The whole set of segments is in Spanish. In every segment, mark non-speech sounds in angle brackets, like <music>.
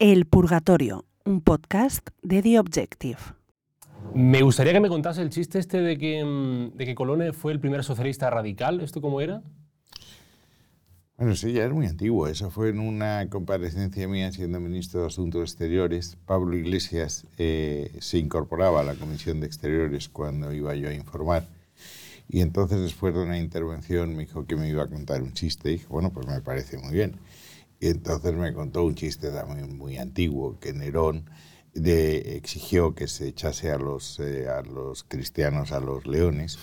El Purgatorio, un podcast de The Objective. Me gustaría que me contase el chiste este de que, mm, de que Colón fue el primer socialista radical. ¿Esto cómo era? Bueno, sí, ya es muy antiguo. Eso fue en una comparecencia mía siendo ministro de Asuntos Exteriores. Pablo Iglesias eh, se incorporaba a la Comisión de Exteriores cuando iba yo a informar. Y entonces, después de una intervención, me dijo que me iba a contar un chiste. Y dije, bueno, pues me parece muy bien. Y entonces me contó un chiste también muy antiguo, que Nerón exigió que se echase a los, eh, a los cristianos a los leones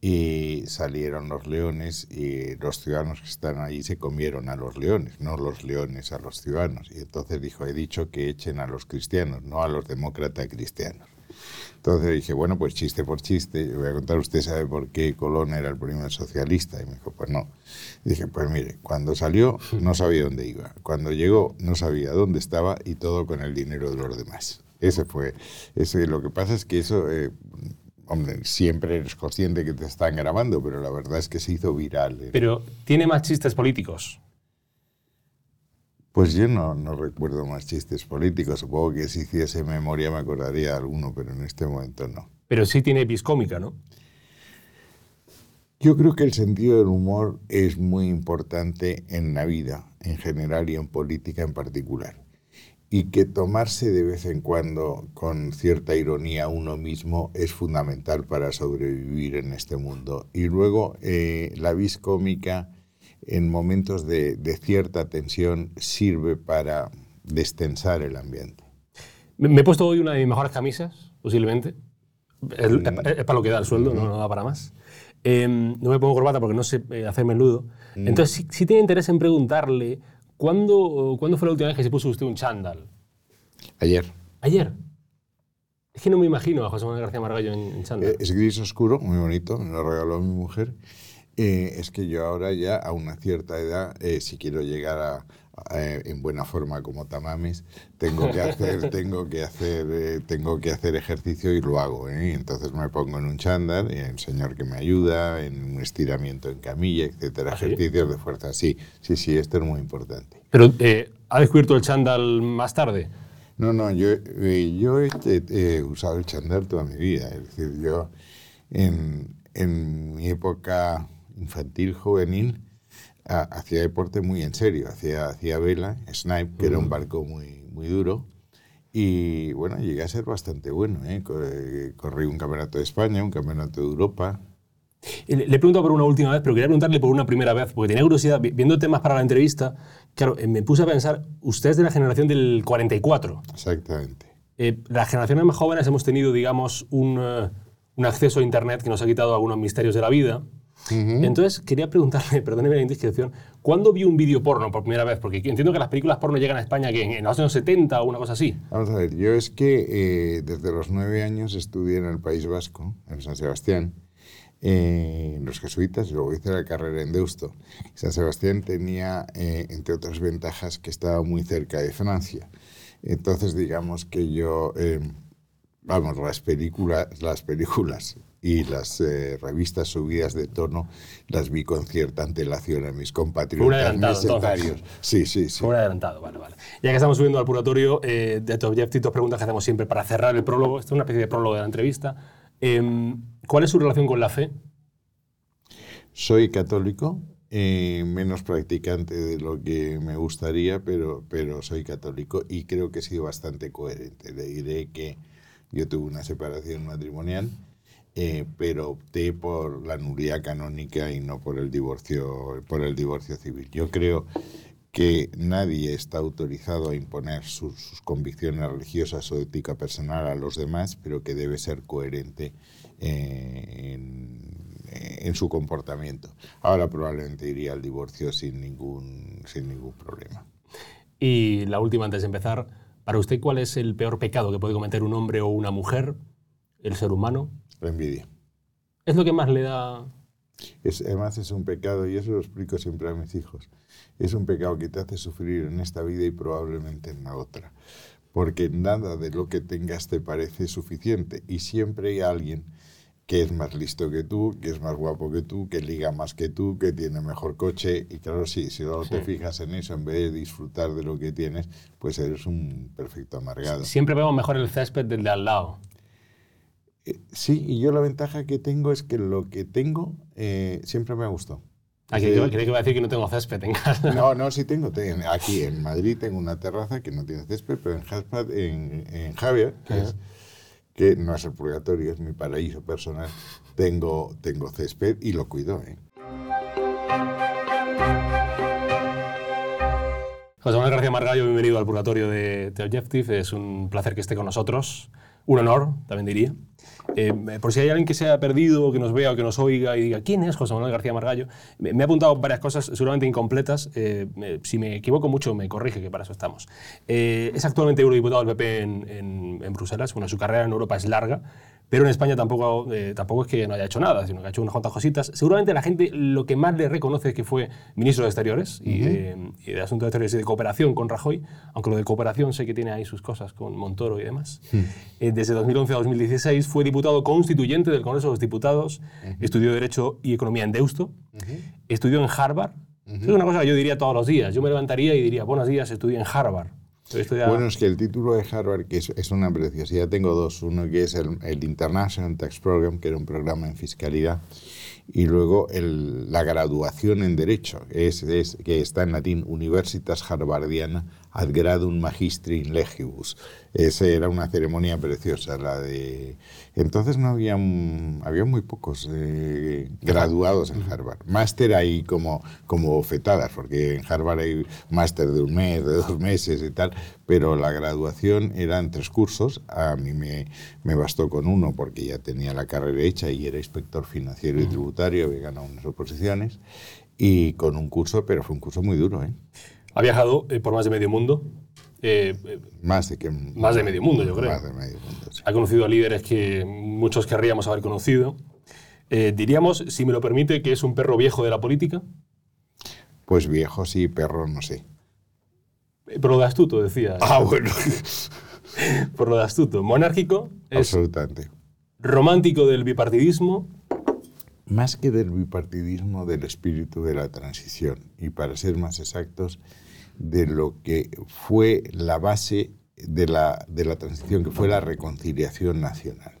y salieron los leones y los ciudadanos que están allí se comieron a los leones, no los leones a los ciudadanos. Y entonces dijo, he dicho que echen a los cristianos, no a los demócratas cristianos. Entonces dije, bueno, pues chiste por chiste, voy a contar, usted sabe por qué Colón era el primer socialista. Y me dijo, pues no. dije, pues mire, cuando salió no sabía dónde iba. Cuando llegó no sabía dónde estaba y todo con el dinero de los demás. Ese fue. Ese, lo que pasa es que eso, eh, hombre, siempre eres consciente que te están grabando, pero la verdad es que se hizo viral. Pero tiene más chistes políticos. Pues yo no, no, recuerdo más chistes políticos. Supongo que si hiciese memoria me acordaría de alguno, pero en este momento no. Pero sí tiene episcómica, ¿no? Yo creo que el sentido del humor es muy importante en la vida en general y en política en particular. Y que tomarse de vez en cuando con cierta ironía uno mismo es fundamental para sobrevivir en este mundo. Y luego eh, la vis cómica en momentos de, cierta tensión sirve para destensar el ambiente. Me, he puesto hoy una de mis mejores camisas, posiblemente. Es, para lo que da el sueldo, no, da para más. Em, no me pongo corbata porque no sé eh, hacerme ludo. Mm. Entonces, sí, tiene interés en preguntarle, ¿cuándo, ¿cuándo fue la última vez que se puso usted un chándal? Ayer. ¿Ayer? Es que no me imagino a José Manuel García Margallo en, chándal. Eh, es gris oscuro, muy bonito, me lo regaló mi mujer. Eh, es que yo ahora ya a una cierta edad, eh, si quiero llegar a, en buena forma como Tamames, tengo que hacer, <laughs> tengo que hacer, eh, tengo que hacer ejercicio y lo hago. Entonces me pongo en un chándal, y el señor que me ayuda, en un estiramiento en camilla, etcétera, ¿Ah, ejercicios de fuerza. Sí, sí, sí, esto es muy importante. Pero ¿ha descubierto el chándal más tarde? No, no, yo, yo he, usado el chándal toda mi vida. Es decir, yo en, en mi época infantil, juvenil, hacía deporte muy en serio. Hacía, hacía vela, snipe, que era un barco muy, muy duro. Y bueno, llegué a ser bastante bueno. ¿eh? ¿eh? Corrí un campeonato de España, un campeonato de Europa. Le, he pregunto por una última vez, pero quería preguntarle por una primera vez, porque tenía curiosidad, viendo temas para la entrevista, claro, eh, me puse a pensar, usted es de la generación del 44. Exactamente. Eh, las generaciones más jóvenes hemos tenido, digamos, un, un acceso a Internet que nos ha quitado algunos misterios de la vida. Entonces, quería preguntarle, <laughs> perdóneme la indiscreción, ¿cuándo vio un vídeo porno por primera vez? Porque entiendo que las películas porno llegan a España que en, los años 70 o una cosa así. Vamos a ver, yo es que eh, desde los nueve años estudié en el País Vasco, en San Sebastián, eh, en los jesuitas, y luego hice la carrera en Deusto. San Sebastián tenía, eh, entre otras ventajas, que estaba muy cerca de Francia. Entonces, digamos que yo, vamos, las películas, las películas y las eh, revistas subidas de tono las vi con cierta antelación a mis compatriotas mesetarios. Sí, sí, sí. Un adelantado, vale, vale. Ya que estamos subiendo al purgatorio, eh, de tu dos preguntas que hacemos siempre para cerrar el prólogo. Esta es una especie de prólogo de la entrevista. Em, ¿Cuál es su relación con la fe? Soy católico, eh, menos practicante de lo que me gustaría, pero, pero soy católico y creo que he sido bastante coherente. Le diré que yo tuve una separación matrimonial eh, pero opté por la nulidad canónica y no por el divorcio, por el divorcio civil. Yo creo que nadie está autorizado a imponer sus, convicciones religiosas o ética personal a los demás, pero que debe ser coherente eh, en, su comportamiento. Ahora probablemente iría al divorcio sin ningún, sin ningún problema. Y la última antes de empezar, para usted, ¿cuál es el peor pecado que puede cometer un hombre o una mujer, el ser humano? La envidia. ¿Es lo que más le da...? Es, además es un pecado, y eso lo explico siempre a mis hijos, es un pecado que te hace sufrir en esta vida y probablemente en la otra. Porque nada de lo que tengas te parece suficiente y siempre hay alguien que es más listo que tú, que es más guapo que tú, que liga más que tú, que tiene mejor coche. Y claro, sí, si solo te fijas en eso en vez de disfrutar de lo que tienes, pues eres un perfecto amargado. Siempre vemos mejor el césped del de al lado. Eh, sí, y yo la ventaja que tengo es que lo que tengo eh, siempre me ha gustado. Aquí creo que iba a decir que no tengo césped en casa. No, no, sí tengo. Ten- Aquí en Madrid tengo una terraza que no tiene césped, pero en, Jaspad, en, en Javier, que, es- que no es el purgatorio, es mi paraíso personal, tengo, tengo césped y lo cuido. ¿eh? José Manuel García Margallo, bienvenido al Purgatorio de The Objective. Es un placer que esté con nosotros. Un honor, también diría. Eh, por si hay alguien que se haya perdido, que nos vea o que nos oiga y diga, ¿quién es José Manuel García Margallo? Me, me he apuntado varias cosas, seguramente incompletas. Eh, me- si me equivoco mucho, me corrige, que para eso estamos. Eh, es actualmente eurodiputado del PP en, en- en Bruselas. Bueno, su carrera en Europa es larga, pero en España tampoco, eh, tampoco es que no haya hecho nada, sino que ha hecho unas cuantas cositas. Seguramente la gente lo que más le reconoce es que fue ministro de Exteriores y, de, y de Asuntos Exteriores y de Cooperación con Rajoy, aunque lo de cooperación sé que tiene ahí sus cosas con Montoro y demás. Eh, desde 2011 a 2016 fue diputado constituyente del Congreso de los Diputados, estudió Derecho y Economía en Deusto, estudió en Harvard. Es una cosa que yo diría todos los días. Yo me levantaría y diría, buenos días, estudié en Harvard. Bueno, es que el título de Harvard, que es, es una preciosidad, tengo dos. Uno que es el, el International Tax Program, que era un programa en fiscalidad, y luego el- la graduación en Derecho, es, es- que está en latín Universitas Harvardiana ad gradum magistri in legibus. Esa era una ceremonia preciosa, la de... Entonces no había, había muy pocos eh, graduados en Harvard. Máster hay como, como bofetadas, porque en Harvard hay máster de un mes, de dos meses y tal, pero la graduación eran tres cursos. A mí me, me bastó con uno porque ya tenía la carrera hecha y era inspector financiero y tributario, había ganado unas oposiciones, y con un curso, pero fue un curso muy duro, ¿eh? Ha viajado eh, por más de medio mundo. Eh, eh, Más de que... Más de medio mundo, yo creo. Más de medio mundo, sí. ha conocido a líderes que muchos querríamos haber conocido. Eh, diríamos, si me lo permite, que es un perro viejo de la política, Pues viejo sí, perro no sé. Eh, pero lo de astuto, decía. Ah, bueno. <laughs> Por lo de astuto. Monárquico, es Absolutamente. romántico del bipartidismo, Más que del bipartidismo, del espíritu de la transición. Y para ser más exactos, de lo que fue la base de la, de la transición, que fue la reconciliación nacional.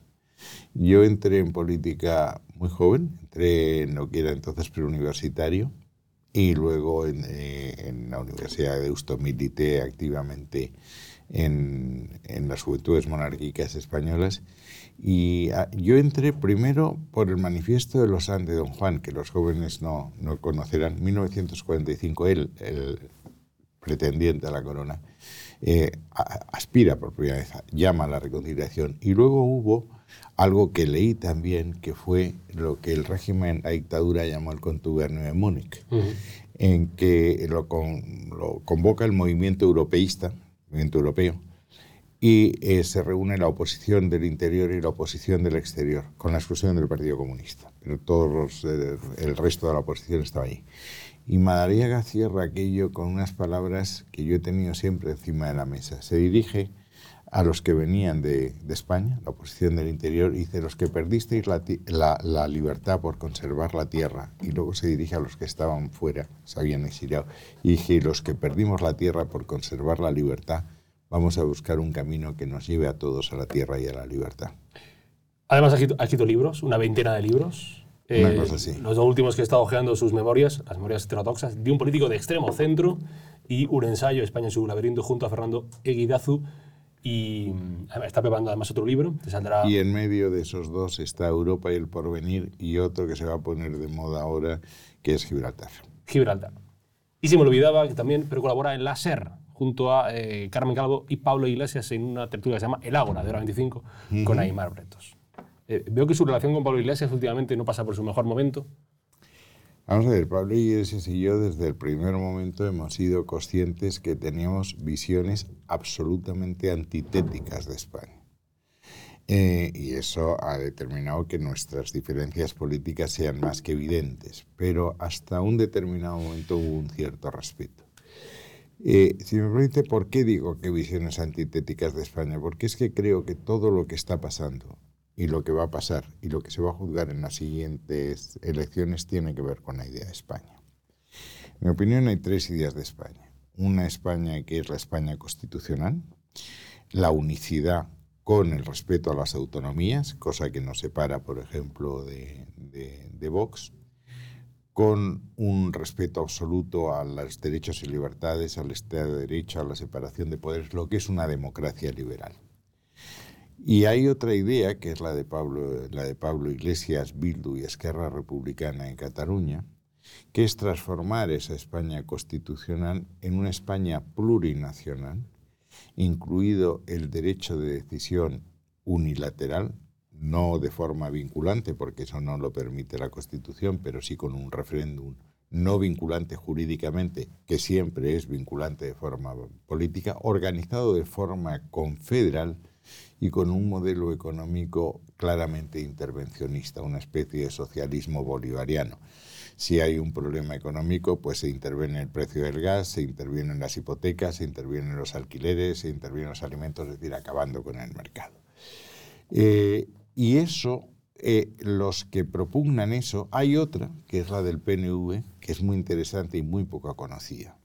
Yo entré en política muy joven, entré en lo que era entonces preuniversitario y luego en, eh, en la Universidad de Deusto milité activamente en, en las juventudes monárquicas españolas y ah, yo entré primero por el manifiesto de los Andes de Don Juan, que los jóvenes no, no conocerán, 1945, él, el pretendiente a la corona, eh, a- aspira por primera vez, a- llama a la reconciliación. Y luego hubo algo que leí también, que fue lo que el régimen, la dictadura llamó el contubernio de Múnich, en que lo, con- lo convoca el movimiento europeísta, movimiento europeo, y eh, se reúne la oposición del interior y la oposición del exterior, con la exclusión del Partido Comunista. Pero todos los, eh, el resto de la oposición estaba ahí. Y Madariaga cierra aquello con unas palabras que yo he tenido siempre encima de la mesa. Se dirige a los que venían de, España, la oposición del interior, y dice, los que perdisteis la libertad por conservar la tierra, y luego se dirige a los que estaban fuera, se habían exiliado, y dije, los que perdimos la tierra por conservar la libertad, vamos a buscar un camino que nos lleve a todos a la tierra y a la libertad. Además, ha escrito, ha escrito libros, una veintena de libros. Eh, Una cosa así. Los dos últimos que he estado ojeando sus memorias, las memorias heterodoxas, de un político de extremo centro y un ensayo, España en su laberinto, junto a Fernando Eguidazu. Y está preparando además otro libro, que saldrá... Y en medio de esos dos está Europa y el porvenir, y otro que se va a poner de moda ahora, que es Gibraltar. Gibraltar. Y se me olvidaba que también pero colabora en la SER, junto a eh, Carmen Calvo y Pablo Iglesias en una tertulia que se llama El Ágora, de hora 25, con Aymar Bretos. Eh, veo que su relación con Pablo Iglesias últimamente no pasa por su mejor momento. Vamos a ver, Pablo Iglesias y yo desde el primer momento hemos sido conscientes que teníamos visiones absolutamente antitéticas de España. Eh, y eso ha determinado que nuestras diferencias políticas sean más que evidentes, pero hasta un determinado momento hubo un cierto respeto. Eh, si me permite, ¿por qué digo que visiones antitéticas de España? Porque es que creo que todo lo que está pasando y lo que va a pasar y lo que se va a juzgar en las siguientes elecciones tiene que ver con la idea de España. En mi opinión hay tres ideas de España. Una España que es la España constitucional, la unicidad con el respeto a las autonomías, cosa que nos separa, por ejemplo, de, de, Vox, con un respeto absoluto a los derechos y libertades, al Estado de Derecho, a la separación de poderes, lo que es una democracia liberal. Y hay otra idea, que es la de Pablo, Iglesias, Bildu y Esquerra Republicana en Cataluña, que es transformar esa España constitucional en una España plurinacional, incluido el derecho de decisión unilateral, no de forma vinculante, porque eso no lo permite la Constitución, pero sí con un referéndum no vinculante jurídicamente, que siempre es vinculante de forma política, organizado de forma confederal y con un modelo económico claramente intervencionista, una especie de socialismo bolivariano. Si hay un problema económico, pues se interviene en el precio del gas, se interviene en las hipotecas, se interviene en los alquileres, se interviene en los alimentos, es decir, acabando con el mercado. Eh, y eso, eh, los que propugnan eso, hay otra, que es la del PNV, que es muy interesante y muy poco conocida.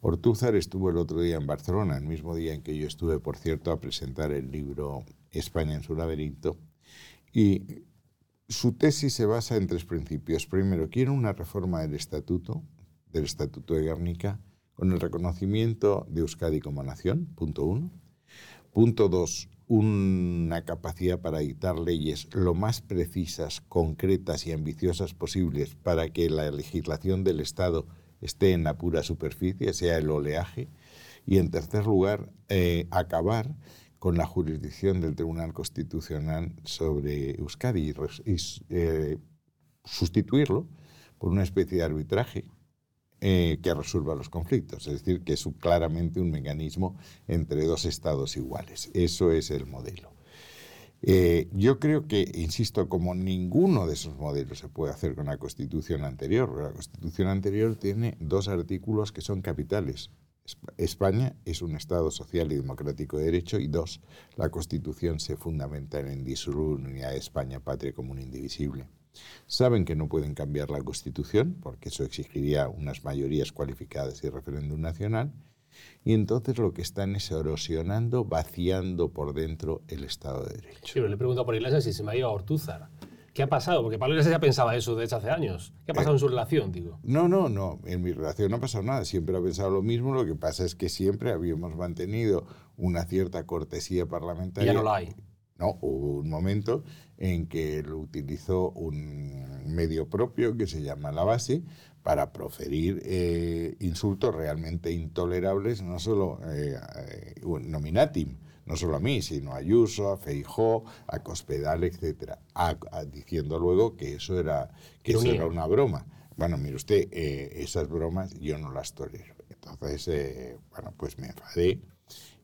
Ortúzar estuvo el otro día en Barcelona, el mismo día en que yo estuve, por cierto, a presentar el libro España en su laberinto, y su tesis se basa en tres principios. Primero, quiere una reforma del estatuto, del estatuto de Guernica, con el reconocimiento de Euskadi como nación, punto uno. Punto dos, una capacidad para dictar leyes lo más precisas, concretas y ambiciosas posibles para que la legislación del Estado esté en la pura superficie, sea el oleaje. Y en tercer lugar, eh, acabar con la jurisdicción del Tribunal Constitucional sobre Euskadi y, eh, sustituirlo por una especie de arbitraje eh, que resuelva los conflictos. Es decir, que es claramente un mecanismo entre dos estados iguales. Eso es el modelo. Eh, yo creo que, insisto, como ninguno de esos modelos se puede hacer con la Constitución anterior, la Constitución anterior tiene dos artículos que son capitales. España es un Estado social y democrático de derecho y dos, la Constitución se fundamenta en disolución unidad de España, patria común indivisible. Saben que no pueden cambiar la Constitución porque eso exigiría unas mayorías cualificadas y referéndum nacional y entonces lo que están es erosionando, vaciando por dentro el Estado de Derecho. Sí, le pregunto por Iglesias si se me ha ido a Ortúzar. ¿Qué ha pasado? Porque Pablo Iglesias ya pensaba eso de hecho hace años. ¿Qué ha pasado en su relación, digo? No, no, no. En mi relación no ha pasado nada. Siempre ha pensado lo mismo. Lo que pasa es que siempre habíamos mantenido una cierta cortesía parlamentaria. Y ya no la hay. No, hubo un momento en que lo utilizó un medio propio que se llama La Base para proferir eh, insultos realmente intolerables, no solo eh, eh, nominatim, no solo a mí, sino a Ayuso, a Feijó, a Cospedal, etc. diciendo luego que eso era, que eso era una broma. Bueno, mire usted, eh, esas bromas yo no las tolero. Entonces, bueno, pues me enfadé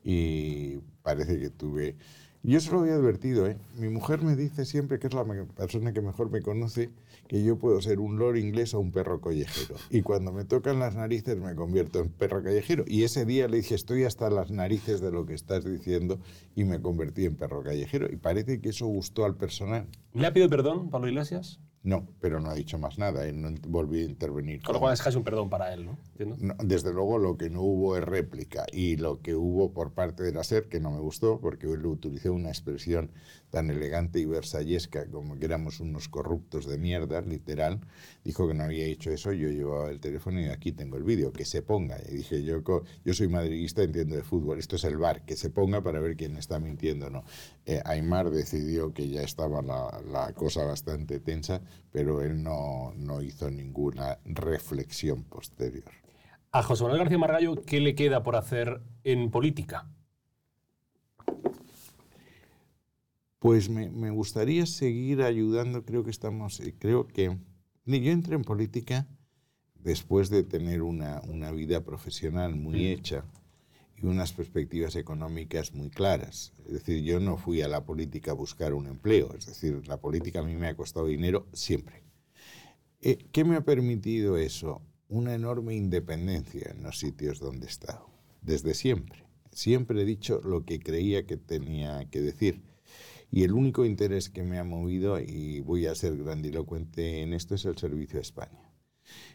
y parece que tuve... Yo se lo había advertido, ¿eh? Mi mujer me dice siempre que es la persona que mejor me conoce que yo puedo ser un lord inglés o un perro callejero. Y cuando me tocan las narices me convierto en perro callejero. Y ese día le dije, estoy hasta las narices de lo que estás diciendo y me convertí en perro callejero. Y parece que eso gustó al personal. ¿Le ha pedido perdón, Pablo Iglesias? No, pero no ha dicho más nada, él no volvió a intervenir. Con lo cual es casi un perdón para él, ¿no? Desde luego lo que no hubo es réplica y lo que hubo por parte de la SER, que no me gustó, porque él utilizó una expresión tan elegante y versallesca como que éramos unos corruptos de mierda, literal, dijo que no había hecho eso, yo llevaba el teléfono y aquí tengo el vídeo, que se ponga. Y dije, yo, yo soy madridista, entiendo de fútbol, esto es el bar, que se ponga para ver quién está mintiendo o no. Eh, Aymar decidió que ya estaba la, la cosa bastante tensa pero él no, no hizo ninguna reflexión posterior. A José Manuel García Margallo, ¿qué le queda por hacer en política? Pues me, me, gustaría seguir ayudando, creo que estamos, eh, creo que yo entré en política después de tener una, una vida profesional muy mm. hecha y unas perspectivas económicas muy claras. Es decir, yo no fui a la política a buscar un empleo, es decir, la política a mí me ha costado dinero siempre. Eh, ¿Qué me ha permitido eso? Una enorme independencia en los sitios donde he estado, desde siempre. Siempre he dicho lo que creía que tenía que decir. Y el único interés que me ha movido, y voy a ser grandilocuente en esto, es el servicio a España.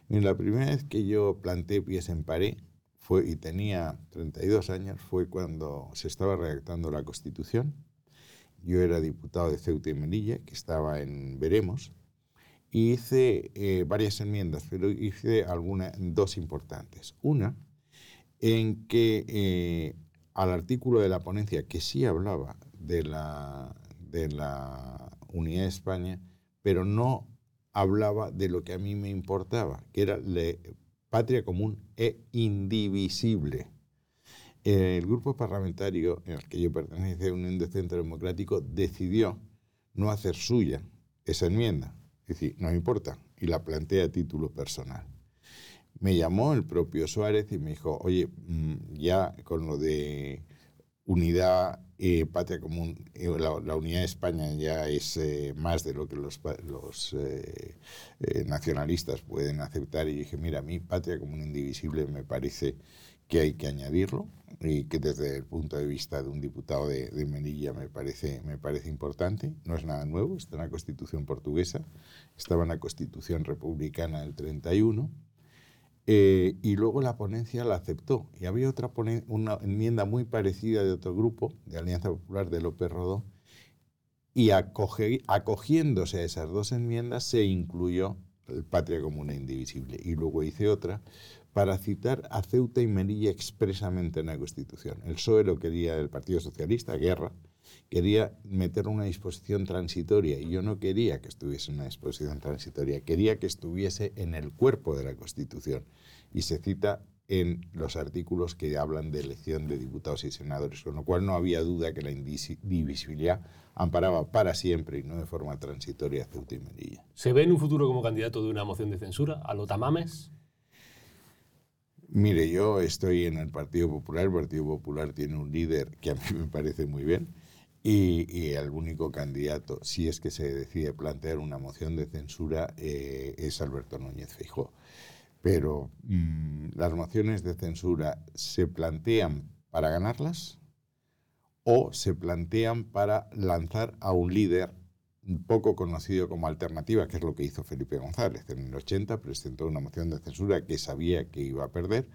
Y la primera vez que yo planté pies en pared, fue, y tenía 32 años, fue cuando se estaba redactando la Constitución. Yo era diputado de Ceuta y Melilla, que estaba en Veremos, y hice eh, varias enmiendas, pero hice algunas, dos importantes. Una, en que eh, al artículo de la ponencia que sí hablaba de la, de la unidad de España, pero no hablaba de lo que a mí me importaba, que era la patria común e indivisible. El grupo parlamentario en el que yo pertenecía, Unión de Centro Democrático, decidió no hacer suya esa enmienda. Es decir, no importa, y la plantea a título personal me llamó el propio Suárez y me dijo, oye, mm, ya con lo de unidad eh, patria común, eh, la, unidad de España ya es eh, más de lo que los, los nacionalistas pueden aceptar. Y dije, mira, a mí patria común indivisible me parece que hay que añadirlo y que desde el punto de vista de un diputado de, de Melilla me parece, me parece importante. No es nada nuevo, está en la Constitución portuguesa, estaba en la Constitución republicana del 31 eh, y luego la ponencia la aceptó. Y había otra una enmienda muy parecida de otro grupo, de Alianza Popular de López Rodó, y acogiéndose a esas dos enmiendas se incluyó el Patria Común e Indivisible. Y luego hice otra para citar a Ceuta y Melilla expresamente en la Constitución. El PSOE lo quería, el Partido Socialista, guerra, quería meter una disposición transitoria y yo no quería que estuviese en una disposición transitoria, quería que estuviese en el cuerpo de la Constitución. Y se cita en los artículos que hablan de elección de diputados y senadores, con lo cual no había duda que la indivisibilidad amparaba para siempre y no de forma transitoria a Ceuta y Melilla. ¿Se ve en un futuro como candidato de una moción de censura a lo Tamames? Mire, yo estoy en el Partido Popular, el Partido Popular tiene un líder que a mí me parece muy bien, y, el único candidato, si es que se decide plantear una moción de censura, eh, es Alberto Núñez Feijóo. Pero mm, las mociones de censura se plantean para ganarlas o se plantean para lanzar a un líder poco conocido como alternativa, que es lo que hizo Felipe González. En el 80 presentó una moción de censura que sabía que iba a perder,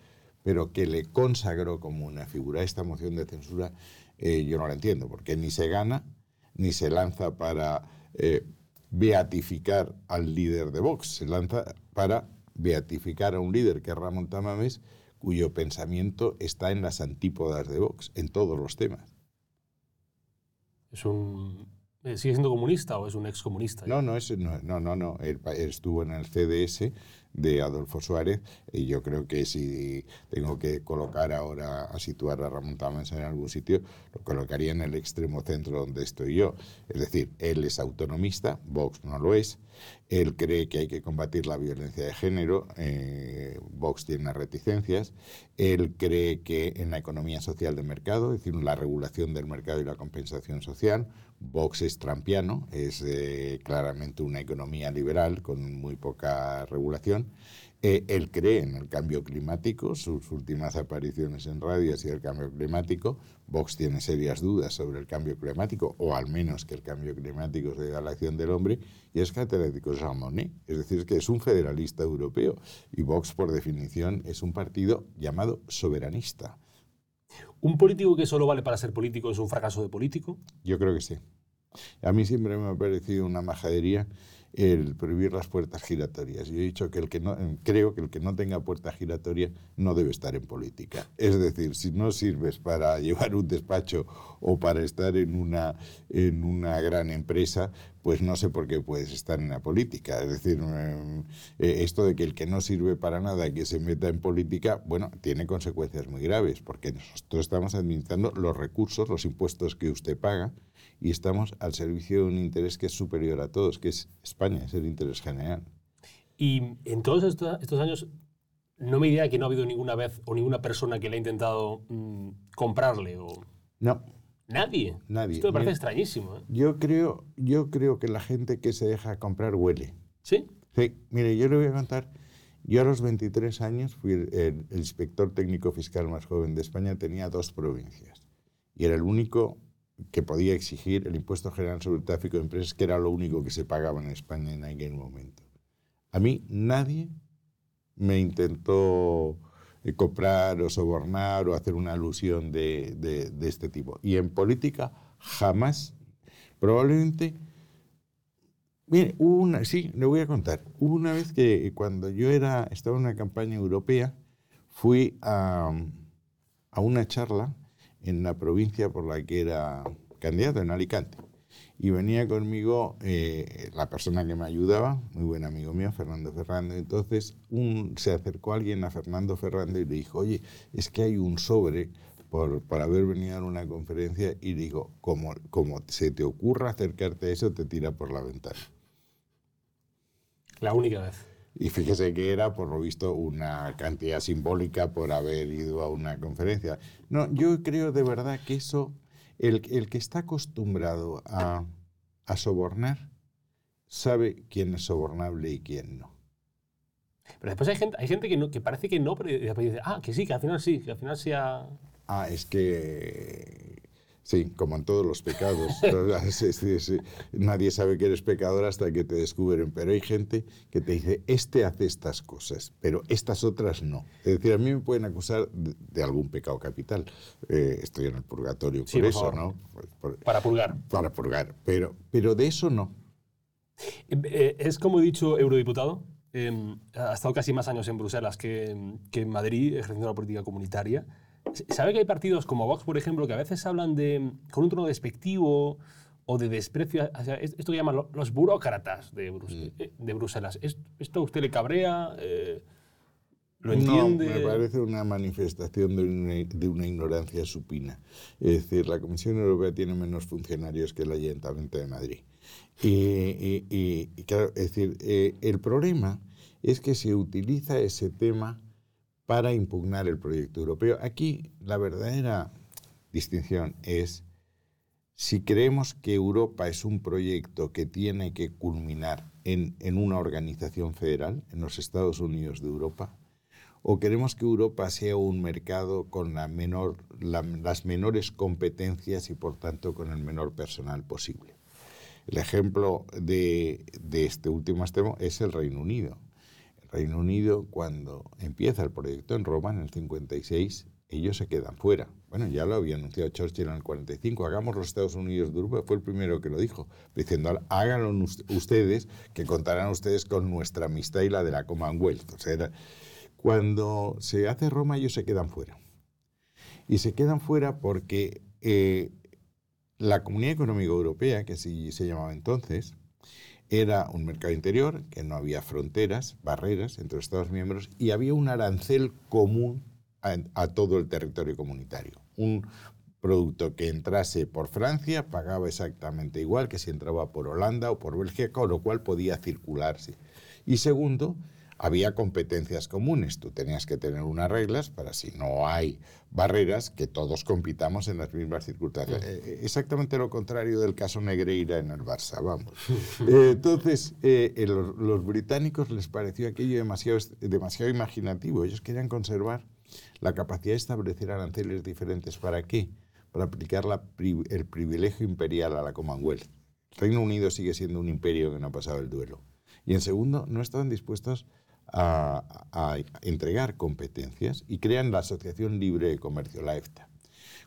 pero que le consagró como una figura. Esta moción de censura eh, yo no la entiendo, porque ni se gana, ni se lanza para eh, beatificar al líder de Vox, se lanza para beatificar a un líder que es Ramón Tamames, cuyo pensamiento está en las antípodas de Vox, en todos los temas. Es un ¿Sigue siendo comunista o es un excomunista? No, no, es, no, no, no, no. Él, estuvo en el CDS de Adolfo Suárez y yo creo que si tengo que colocar ahora a situar a Ramón Tamens en algún sitio, lo colocaría en el extremo centro donde estoy yo. Es decir, él es autonomista, Vox no lo es, él cree que hay que combatir la violencia de género, eh, Vox tiene reticencias, él cree que en la economía social de mercado, es decir, la regulación del mercado y la compensación social, Vox es trampiano, es eh, claramente una economía liberal con muy poca regulación. Eh, él cree en el cambio climático, sus últimas apariciones en radio sido el cambio climático. Vox tiene serias dudas sobre el cambio climático, o al menos que el cambio climático se debe a la acción del hombre, y es catedrático Jean Monnet. Es decir, que es un federalista europeo. Y Vox, por definición, es un partido llamado soberanista. ¿Un político que solo vale para ser político es un fracaso de político? Yo creo que sí. A mí siempre me ha parecido una majadería el prohibir las puertas giratorias. Yo he dicho que el que no, creo que el que no tenga puerta giratoria no debe estar en política. Es decir, si no sirves para llevar un despacho o para estar en una, en una gran empresa, pues no sé por qué puedes estar en la política. Es decir, eh, eh, esto de que el que no sirve para nada que se meta en política, bueno, tiene consecuencias muy graves, porque nosotros estamos administrando los recursos, los impuestos que usted paga, y estamos al servicio de un interés que es superior a todos, que es España, es el interés general. Y en todos estos, años, no me diría que no ha habido ninguna vez o ninguna persona que le ha intentado mm, comprarle o... No. Nadie. Nadie. Esto me parece extrañísimo. ¿eh? Yo, creo, yo creo que la gente que se deja comprar huele. ¿Sí? Sí. Mire, yo le voy a contar. Yo a los 23 años fui el, el inspector técnico fiscal más joven de España, tenía dos provincias. Y era el único que podía exigir el impuesto general sobre el tráfico de empresas, que era lo único que se pagaba en España en aquel momento. A mí nadie me intentó eh, comprar o sobornar o hacer una alusión de, de, este tipo. Y en política jamás, probablemente, mire, una, sí, le voy a contar, hubo una vez que cuando yo era, estaba en una campaña europea, fui a, a una charla en la provincia por la que era candidato, en Alicante. Y venía conmigo eh, la persona que me ayudaba, muy buen amigo mío, Fernando Ferrando. Entonces un, se acercó alguien a Fernando Ferrando y le dijo, oye, es que hay un sobre por, por haber venido a una conferencia y digo, como, como se te ocurra acercarte a eso, te tira por la ventana. La única vez. Y fíjese que era, por lo visto, una cantidad simbólica por haber ido a una conferencia. No, yo creo de verdad que eso, el, el que está acostumbrado a, a, sobornar, sabe quién es sobornable y quién no. Pero después hay gente, hay gente que, no, que parece que no, pero dice, ah, que sí, que al final sí, que al final sea... Ah, es que Sí, como en todos los pecados. <laughs> Nadie sabe que eres pecador hasta que te descubren. Pero hay gente que te dice, este hace estas cosas, pero estas otras no. Es decir, a mí me pueden acusar de, algún pecado capital. Eh, estoy en el purgatorio por, eso, ¿no? para purgar. Para purgar. Pero, pero de eso no. Eh, eh, es como he dicho, eurodiputado. Em, ha estado casi más años en Bruselas que, que en Madrid ejerciendo la política comunitaria. ¿Sabe que hay partidos como Vox, por ejemplo, que a veces hablan de, con un tono despectivo o de desprecio esto que llaman los burócratas de, mm. eh, de Bruselas? ¿Esto a usted le cabrea? Eh, ¿Lo entiende? No, me parece una manifestación de una, de una, ignorancia supina. Es decir, la Comisión Europea tiene menos funcionarios que el Ayuntamiento de Madrid. Y, y, claro, es decir, eh, el problema es que se utiliza ese tema para impugnar el proyecto europeo. Aquí la verdadera distinción es si creemos que Europa es un proyecto que tiene que culminar en, una organización federal, en los Estados Unidos de Europa, o queremos que Europa sea un mercado con las menores competencias y por tanto con el menor personal posible. El ejemplo de, de este último extremo es el Reino Unido. Reino Unido, cuando empieza el proyecto en Roma, en el 56, ellos se quedan fuera. Bueno, ya lo había anunciado Churchill en el 45, hagamos los Estados Unidos de Europa, fue el primero que lo dijo, diciendo, háganlo ustedes, que contarán ustedes con nuestra amistad y la de la Commonwealth. O sea, cuando se hace Roma, ellos se quedan fuera. Y se quedan fuera porque eh, la Comunidad Económica Europea, que así se llamaba entonces, era un mercado interior, que no había fronteras, barreras entre los Estados miembros, y había un arancel común a, todo el territorio comunitario. Un producto que entrase por Francia pagaba exactamente igual que si entraba por Holanda o por Bélgica, con lo cual podía circularse. Y segundo, había competencias comunes. Tú tenías que tener unas reglas para si no hay barreras, que todos compitamos en las mismas circunstancias. Eh, eh, exactamente lo contrario del caso Negreira en el Barça, vamos. <laughs> Eh, entonces, los, los, británicos les pareció aquello demasiado, demasiado imaginativo. Ellos querían conservar la capacidad de establecer aranceles diferentes. ¿Para qué? Para aplicar la, el privilegio imperial a la Commonwealth. Reino Unido sigue siendo un imperio que no ha pasado el duelo. Y en segundo, no estaban dispuestos a, entregar competencias y crean la Asociación Libre de Comercio, la EFTA.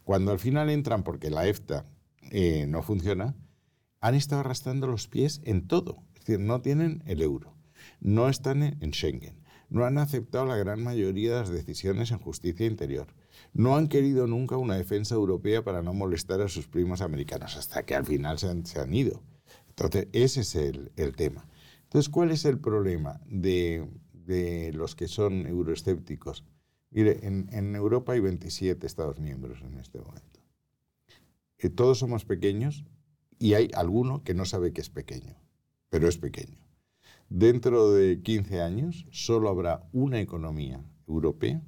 Cuando al final entran porque la EFTA eh, no funciona, han estado arrastrando los pies en todo. Es decir, no tienen el euro, no están en Schengen, no han aceptado la gran mayoría de las decisiones en justicia interior, no han querido nunca una defensa europea para no molestar a sus primos americanos, hasta que al final se han, ido. Entonces, ese es el, el tema. Entonces, ¿cuál es el problema de, de los que son euroescépticos. Mire, en, Europa hay 27 Estados miembros en este momento. Eh, todos somos pequeños y hay alguno que no sabe que es pequeño, pero es pequeño. Dentro de 15 años solo habrá una economía europea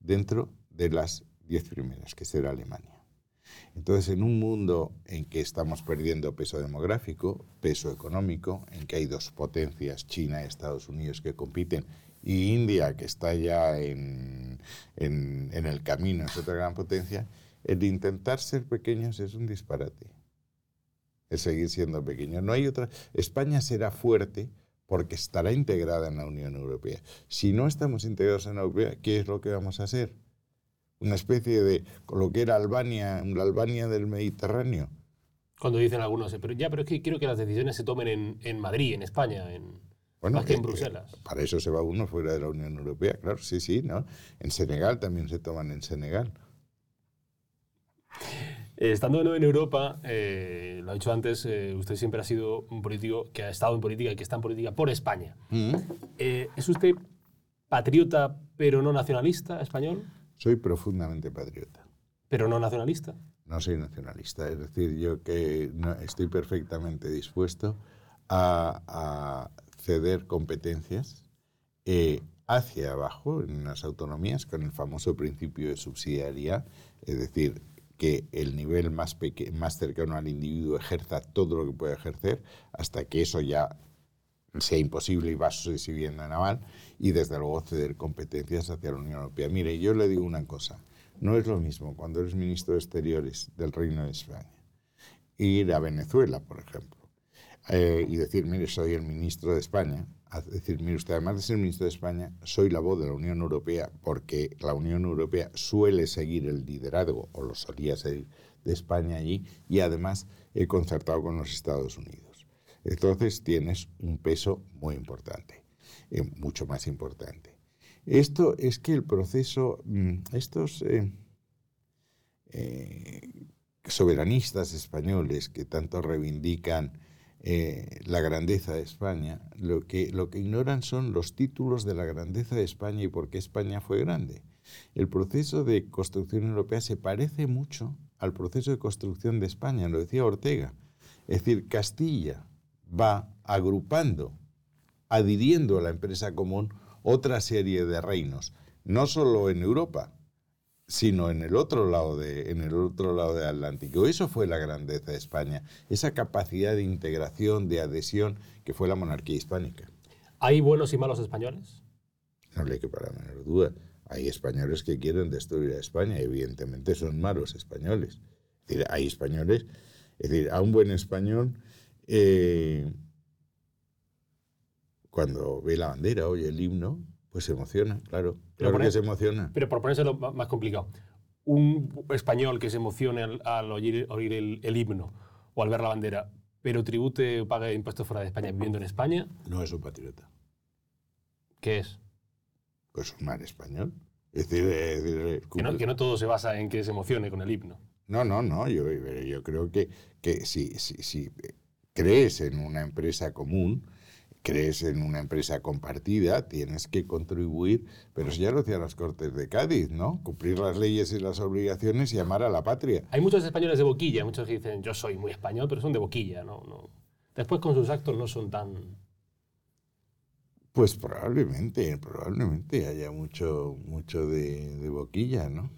dentro de las 10 primeras, que será Alemania. Entonces, en un mundo en que estamos perdiendo peso demográfico, peso económico, en que hay dos potencias, China y Estados Unidos, que compiten, y India, que está ya en, el camino, es otra gran potencia, el intentar ser pequeños es un disparate. Es seguir siendo pequeño. No hay otra. España será fuerte porque estará integrada en la Unión Europea. Si no estamos integrados en la Unión Europea, ¿qué es lo que vamos a hacer? Una especie de lo que era Albania, la Albania del Mediterráneo. Cuando dicen algunos, pero ya, pero es que quiero que las decisiones se tomen en, en Madrid, en España, en, Bueno, más que en Bruselas. para eso se va uno fuera de la Unión Europea, claro, sí, sí, ¿no? En Senegal también se toman en Senegal. Eh, estando de nuevo en Europa, eh, lo ha dicho antes, eh, usted siempre ha sido un político que ha estado en política y que está en política por España. Mm. Eh, ¿Es usted patriota pero no nacionalista español? Soy profundamente patriota. Pero no nacionalista. No soy nacionalista, es decir, yo que no- estoy perfectamente dispuesto a, a ceder competencias eh, hacia abajo en las autonomías con el famoso principio de subsidiariedad, es decir, que el nivel más, peque- más cercano al individuo ejerza todo lo que puede ejercer hasta que eso ya sea imposible y va sucediendo en aval y desde luego ceder competencias hacia la Unión Europea. Mire, yo le digo una cosa, no es lo mismo cuando eres ministro de Exteriores del Reino de España ir a Venezuela, por ejemplo, eh, y decir, mire, soy el ministro de España, a decir, mire usted, además de ser ministro de España, soy la voz de la Unión Europea porque la Unión Europea suele seguir el liderazgo, o lo solía seguir, de España allí, y además he concertado con los Estados Unidos. Entonces tienes un peso muy importante, eh, mucho más importante. Esto es que el proceso, mm, estos eh, eh, soberanistas españoles que tanto reivindican la grandeza de España, lo que, lo que ignoran son los títulos de la grandeza de España y por qué España fue grande. El proceso de construcción europea se parece mucho al proceso de construcción de España, lo decía Ortega. Es decir, Castilla va agrupando, adhiriendo a la empresa común otra serie de reinos, no solo en Europa, sino en el otro lado de, en el otro lado del Atlántico. Eso fue la grandeza de España, esa capacidad de integración, de adhesión que fue la monarquía hispánica. ¿Hay buenos y malos españoles? No le quepa la menor duda. Hay españoles que quieren destruir a España, evidentemente son malos españoles. Es decir, hay españoles, es decir, a un buen español, eh, cuando ve la bandera, oye el himno, pues se emociona, claro. Pero Claro que ahí- se emociona. Pero por ponérselo más complicado, un español que se emocione al, al oír, oír el, el himno o al ver la bandera, pero tribute o pague impuestos fuera de España viviendo en España, No es un patriota. ¿qué es? pues un mal español. Es decir, es decir, Que no, que no todo se basa en que se emocione con el himno. no, no, no, yo, yo creo que, que si, si, si crees en una empresa común, crees en una empresa compartida, tienes que contribuir, pero eso ya lo hacían las Cortes de Cádiz, ¿no? Cumplir las leyes y las obligaciones y amar a la patria. Hay muchos españoles de boquilla, muchos que dicen yo soy muy español, pero son de boquilla, ¿no? no. Después con sus actos no son tan... Pues probablemente, probablemente haya mucho, mucho de, de boquilla, ¿no?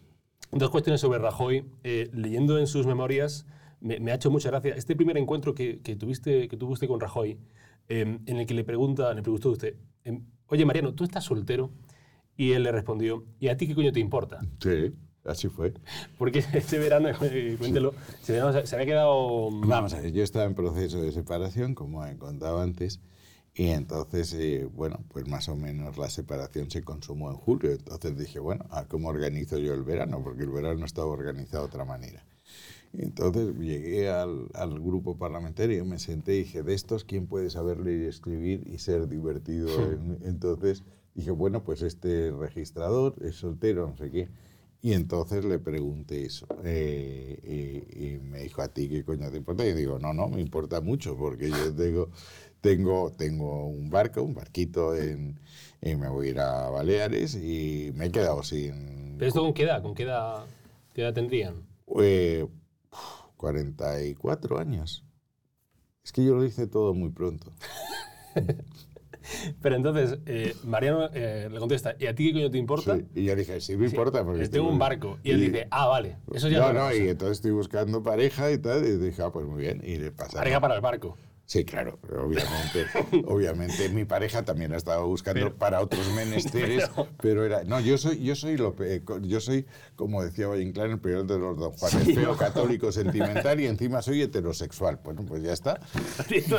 Dos cuestiones sobre Rajoy. Eh, leyendo en sus memorias, me, me ha hecho mucha gracia este primer encuentro que, que tuviste, que tuvo usted con Rajoy, eh, en el que le, pregunta, le preguntó usted, em, oye Mariano, ¿tú estás soltero? Y él le respondió, ¿y a ti qué coño te importa? Sí, así fue. Porque <laughs> este verano, <laughs> cuéntelo, se, verano se había quedado... Vamos a ver, yo estaba en proceso de separación, como he contado antes, y entonces, eh, bueno, pues más o menos la separación se consumó en julio. Entonces dije, bueno, ¿a ¿cómo organizo yo el verano? Porque el verano estaba organizado de otra manera. Entonces llegué al, al grupo parlamentario, me senté y dije, de estos, ¿quién puede saber leer y escribir y ser divertido? En- entonces dije, bueno, pues este registrador es soltero, no sé qué. Y entonces le pregunté eso. eh, y, y me dijo, ¿a ti qué coño te importa? Y digo, no, no, me importa mucho porque yo tengo, tengo, tengo un barco, un barquito, en, y me voy a ir a Baleares y me he quedado sin... ¿Pero esto con qué edad? ¿Con qué edad, qué edad tendrían? Eh, 44 años. Es que yo lo hice todo muy pronto. <laughs> Pero entonces, eh, Mariano eh, le contesta, ¿y a ti qué coño te importa? Sí, Y yo dije, sí me importa. Porque Eh, tengo un barco. Y él dice, ah, vale, eso ya no, no, y entonces estoy buscando pareja y tal. Y dije, ah, pues muy bien. Y le pasa. Pareja para el barco. Sí, claro, obviamente, <laughs> obviamente. Mi pareja también ha estado buscando para otros menesteres, <laughs> pero, era, no, yo soy, yo soy lo, yo soy, como decía Valle Inclán, el peor de los don Juanes, feo, católico, <laughs> sentimental y encima soy heterosexual. Bueno, pues ya está.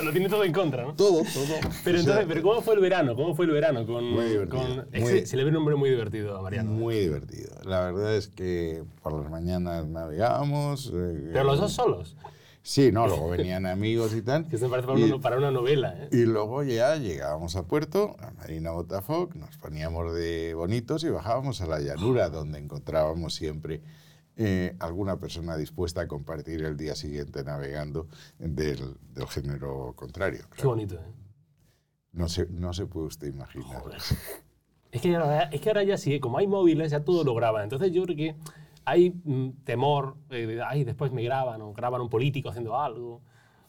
lo tiene todo en contra, ¿no? Todo, todo. Pero entonces, pero ¿cómo fue el verano? ¿Cómo fue el verano con? Muy divertido. con- Muy- se le ve un hombre muy divertido a Mariano. Muy divertido. La verdad es que por las mañanas navegábamos. eh, Pero los dos solos. Sí, no, luego venían amigos y tal. <laughs> Que me parece para, Y- una, para una novela, ¿eh? Y luego ya llegábamos a puerto, a Marina Botafoc, nos poníamos de bonitos y bajábamos a la llanura, donde encontrábamos siempre eh, alguna persona dispuesta a compartir el día siguiente navegando del, del género contrario. Qué bonito, ¿eh? No se, no se puede usted imaginar. Es que, ahora, es que ahora ya sí, como hay móviles, ya todo lo graban. Entonces yo creo que hay mm, temor, eh, de, ay, después me graban, o graban a un político haciendo algo,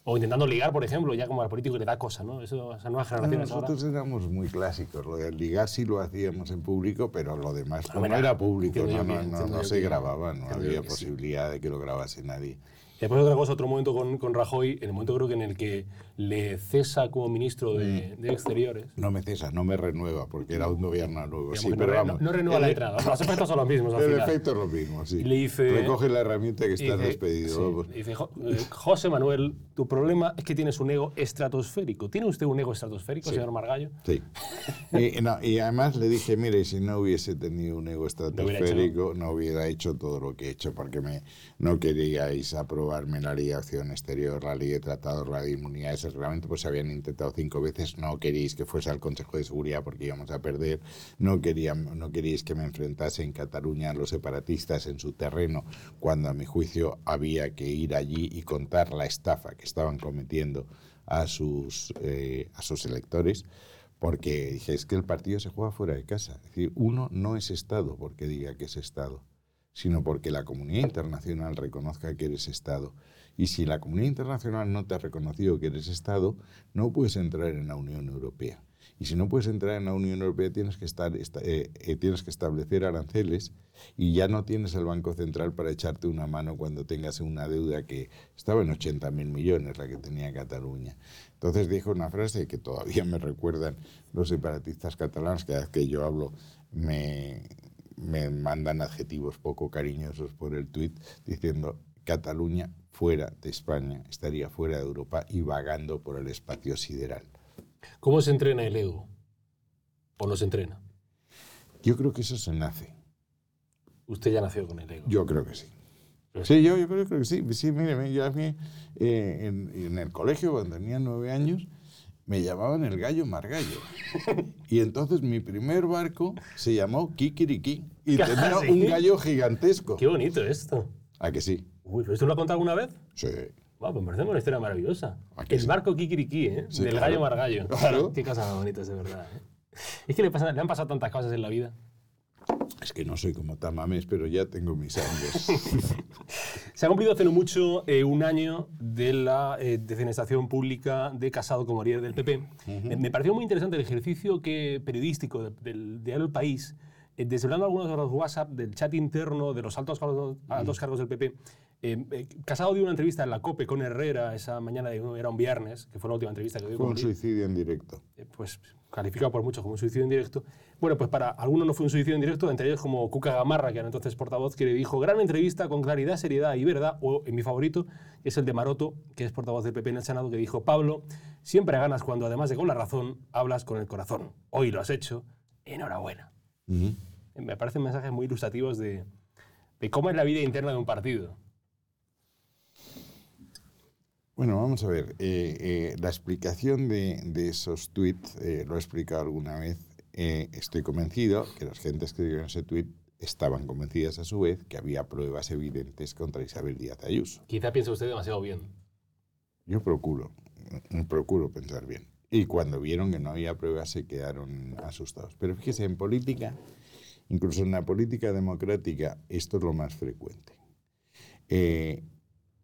o intentando ligar, por ejemplo, ya como al político le da cosa, ¿no? Eso, esas nuevas generaciones ahora. Nosotros éramos muy clásicos. Lo del ligar sí lo hacíamos en público, pero lo demás Ah, no era público, no, no, que- no, no se grababa, no había que sí. posibilidad de que lo grabase nadie. Después otra cosa, otro momento con, con Rajoy, en el momento creo que en el que le cesa como ministro de, Mm. de Exteriores. No me cesa, no me renueva, porque era un gobierno nuevo. Sí, pero no, vamos. no, no renueva la el- entrada. Los efectos son los mismos al El final. efecto es lo mismo, sí. Le dice- Recoge la herramienta que está despedido. sí, dice, "Jo- eh, José Manuel, tu problema es que tienes un ego estratosférico. ¿Tiene usted un ego estratosférico, señor Margallo? Sí. <laughs> y, no, y además le dije, mire, si no hubiese tenido un ego estratosférico, no hubiera hecho todo lo que he hecho, porque me, no queríais aprobarme la ley de acción exterior, la ley de tratados, la ley de inmunidades, el reglamento, pues se habían intentado cinco veces, no queríais que fuese al Consejo de Seguridad porque íbamos a perder, no, querían, no queríais que me enfrentase en Cataluña a los separatistas en su terreno, cuando a mi juicio había que ir allí y contar la estafa que estaban cometiendo a sus, eh, a sus electores, porque dije, es que el partido se juega fuera de casa. Es decir, uno no es Estado porque diga que es Estado, sino porque la comunidad internacional reconozca que eres Estado. Y si la comunidad internacional no te ha reconocido que eres Estado, no puedes entrar en la Unión Europea. Y si no puedes entrar en la Unión Europea, tienes que, estar, esta- eh, eh, tienes que establecer aranceles y ya no tienes el Banco Central para echarte una mano cuando tengas una deuda que estaba en 80 mil millones, la que tenía Cataluña. Entonces dijo una frase que todavía me recuerdan los separatistas catalanes, cada vez que yo hablo me, me mandan adjetivos poco cariñosos por el tuit, diciendo Cataluña fuera de España, estaría fuera de Europa y vagando por el espacio sideral. ¿Cómo se entrena el ego? ¿O no se entrena? Yo creo que eso se nace. Usted ya nació con el ego. Yo creo que sí. Sí, yo, yo creo, que sí. Sí, mire, mire, yo a mí, eh, en, en el colegio, cuando tenía nueve años, me llamaban el gallo margallo. Y entonces mi primer barco se llamó Kikiriki y <laughs> ¿Ah, tenía un gallo gigantesco. Qué bonito esto. ¿A que sí? Uy, ¿pero esto lo ha contado alguna vez? Sí. Wow, pues me parece una historia maravillosa. ¿A que El sí? barco Kikiriki, ¿eh? Sí, Del claro. gallo margallo. Claro. Qué cosas más bonitas, de verdad. ¿eh? Es que le, pasan- le han pasado tantas cosas en la vida. Es que no soy como Tamames, pero ya tengo mis años. <laughs> Se ha cumplido hace no mucho eh, un año de la eh, pública de Casado como líder del PP. me, me pareció muy interesante el ejercicio que, periodístico de- del diario El País, eh, desvelando algunos de los WhatsApp del chat interno de los altos cargos, altos cargos del PP. Eh, eh, Casado dio una entrevista en la COPE con Herrera esa mañana, de, era un viernes, que fue la última entrevista que dio Fue un suicidio en directo. eh, pues calificado por muchos como un suicidio indirecto. Bueno, pues para algunos no fue un suicidio indirecto, entre ellos como Cuca Gamarra, que era entonces portavoz, que le dijo gran entrevista con claridad, seriedad y verdad, o en mi favorito, es el de Maroto, que es portavoz del PP en el Senado, que dijo, Pablo, siempre ganas cuando además de con la razón, hablas con el corazón. Hoy lo has hecho, enhorabuena. Eh, Me parecen mensajes muy ilustrativos de, de cómo es la vida interna de un partido. Bueno, vamos a ver. eh, eh, la explicación de, de esos tweets, eh, lo he explicado alguna vez. estoy convencido que las gentes que escribieron ese tweet estaban convencidas a su vez que había pruebas evidentes contra Isabel Díaz Ayuso. Quizá piense usted demasiado bien. Yo procuro, mm, procuro pensar bien. Y cuando vieron que no había pruebas se quedaron asustados. Pero fíjese, en política, incluso en la política democrática, esto es lo más frecuente. Eh,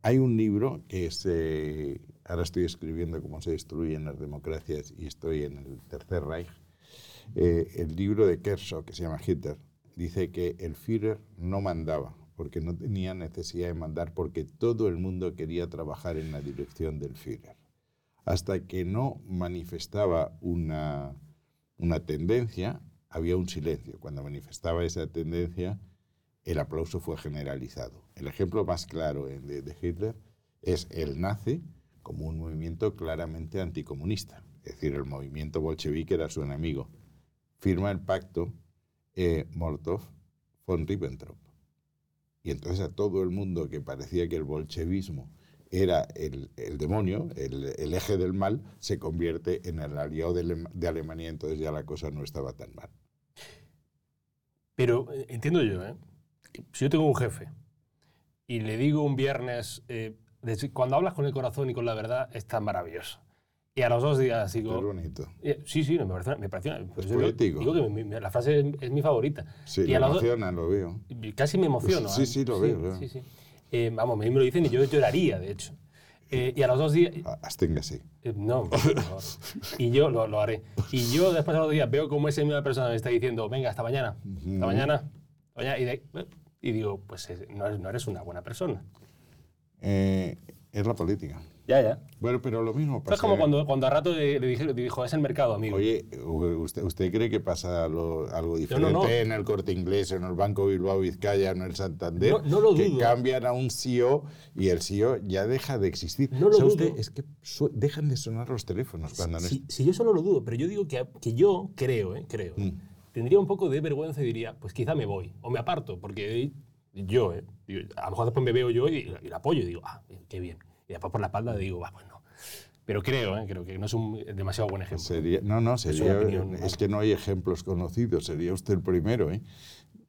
hay un libro que es, eh, ahora estoy escribiendo cómo se destruyen las democracias y estoy en el Tercer Reich. Eh, el libro de Kershaw, que se llama Hitler, dice que el Führer no mandaba, porque no tenía necesidad de mandar, porque todo el mundo quería trabajar en la dirección del Führer. hasta que no manifestaba una, una tendencia, había un silencio. Cuando manifestaba esa tendencia, el aplauso fue generalizado. El ejemplo más claro de, de Hitler es el nazi como un movimiento claramente anticomunista. Es decir, el movimiento bolchevique era su enemigo. Firma el pacto eh, Molotov von Ribbentrop. Y entonces a todo el mundo que parecía que el bolchevismo era el, demonio, el, eje del mal, se convierte en el aliado de, Alemania, entonces ya la cosa no estaba tan mal. Pero eh, entiendo yo, ¿eh? Si yo tengo un jefe y le digo un viernes, eh, cuando hablas con el corazón y con la verdad, es tan maravilloso. Y a los dos días digo... Es bonito. Sí, sí, me parece... Me parece es poético. Digo, que la frase es, mi favorita. Sí, y me emociona, lo veo. Casi me emociono. Sí, sí, lo veo. Sí, sí. Eh, vamos, me, lo dicen y yo lloraría, de hecho. Eh, y a los dos días... Ah, Absténgase. Eh, no, y yo lo, lo, haré. Y yo después de los dos días veo como esa misma persona me está diciendo, venga, hasta mañana, hasta mañana, mañana. Y, de, y digo, pues no, no eres una buena persona. Eh, es la política. Ya, ya. Bueno, pero lo mismo pasa. Es como cuando, cuando a rato le, dije, dijo, es el mercado, amigo. Oye, ¿usted, usted cree que pasa algo diferente en el corte inglés, en el Banco Bilbao Vizcaya, en el Santander? No, no lo que cambian a un CEO y el CEO ya deja de existir. No lo dudo. Usted, es que dejan de sonar los teléfonos cuando sí, sí, yo solo lo dudo, pero yo digo que, que yo creo, ¿eh? creo. Mm. Tendría un poco de vergüenza y diría, pues quizá me voy o me aparto, porque yo, ¿eh? a lo mejor después me veo yo y, y la apoyo y digo, ah, qué bien y después por la espalda digo, va, pues no. Pero creo, ¿eh? creo que no es un demasiado buen ejemplo. Sería, no, no, sería, es, que no hay ejemplos conocidos, sería usted el primero. ¿eh?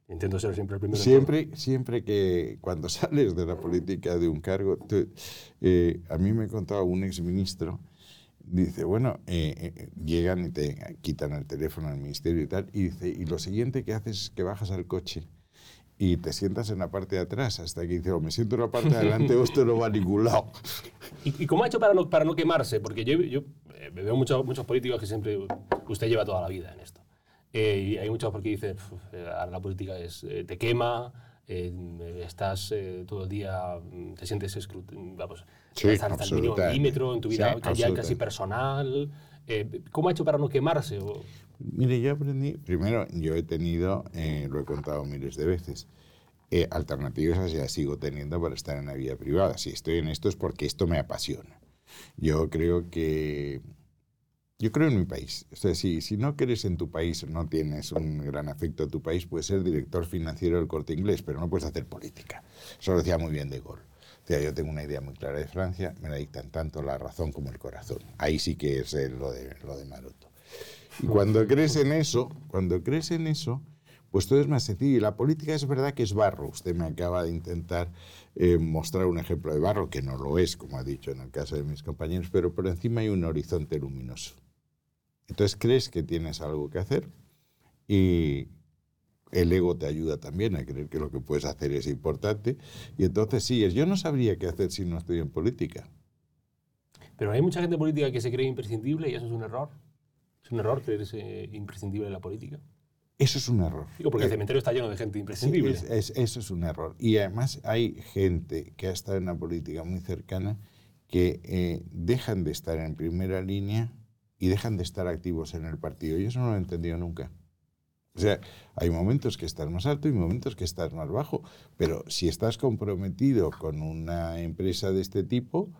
Intento ser siempre el primero. Siempre, siempre que cuando <laughs> sales de la política de un cargo, eh, a mí me contaba un exministro, dice, bueno, eh, eh, llegan y te quitan el teléfono al ministerio y tal, y dice, y lo siguiente que haces es que bajas al coche y te sientas en la parte de atrás hasta que dices, oh, me siento en la parte de adelante o <laughs> esto no va a ningún lado. ¿Y, cómo ha hecho para no, para no quemarse? Porque yo, yo eh, veo muchos, muchos políticos que siempre, usted lleva toda la vida en esto. Eh, y hay muchos porque dicen, eh, ahora la política es, te quema, estás todo el día, mm, te sientes vamos, sí, estás hasta el mínimo milímetro en tu vida ya casi personal. ¿Cómo ha hecho para no quemarse? Mire, yo aprendí, primero, yo he tenido, eh, lo he contado miles de veces, eh, alternativas ya sigo teniendo para estar en la vida privada. Si estoy en esto es porque esto me apasiona. Yo creo que... Yo creo en mi país. O sea, si, si no crees en tu país, no tienes un gran afecto a tu país, puedes ser director financiero del corte inglés, pero no puedes hacer política. Eso lo decía muy bien De Gaulle. O sea, yo tengo una idea muy clara de Francia, me la dictan tanto la razón como el corazón. Ahí sí que es lo de, lo de Maroto. Y cuando crees en eso, cuando crees en eso, pues todo es más sencillo. Y la política es verdad que es barro. Usted me acaba de intentar eh, mostrar un ejemplo de barro, que no lo es, como ha dicho en el caso de mis compañeros, pero por encima hay un horizonte luminoso. Entonces crees que tienes algo que hacer y el ego te ayuda también a creer que lo que puedes hacer es importante y entonces sigues. Yo no sabría qué hacer si no estoy en política. Pero hay mucha gente política que se cree imprescindible y eso es un error. ¿Es un error creerse imprescindible en la política? Eso es un error. Digo, porque el eh, cementerio está lleno de gente imprescindible. eso es un error. Y además hay gente que ha estado en la política muy cercana que eh, dejan de estar en primera línea y dejan de estar activos en el partido. Y eso no lo he entendido nunca. O sea, hay momentos que estás más alto y momentos que estás más bajo. Pero si estás comprometido con una empresa de este tipo,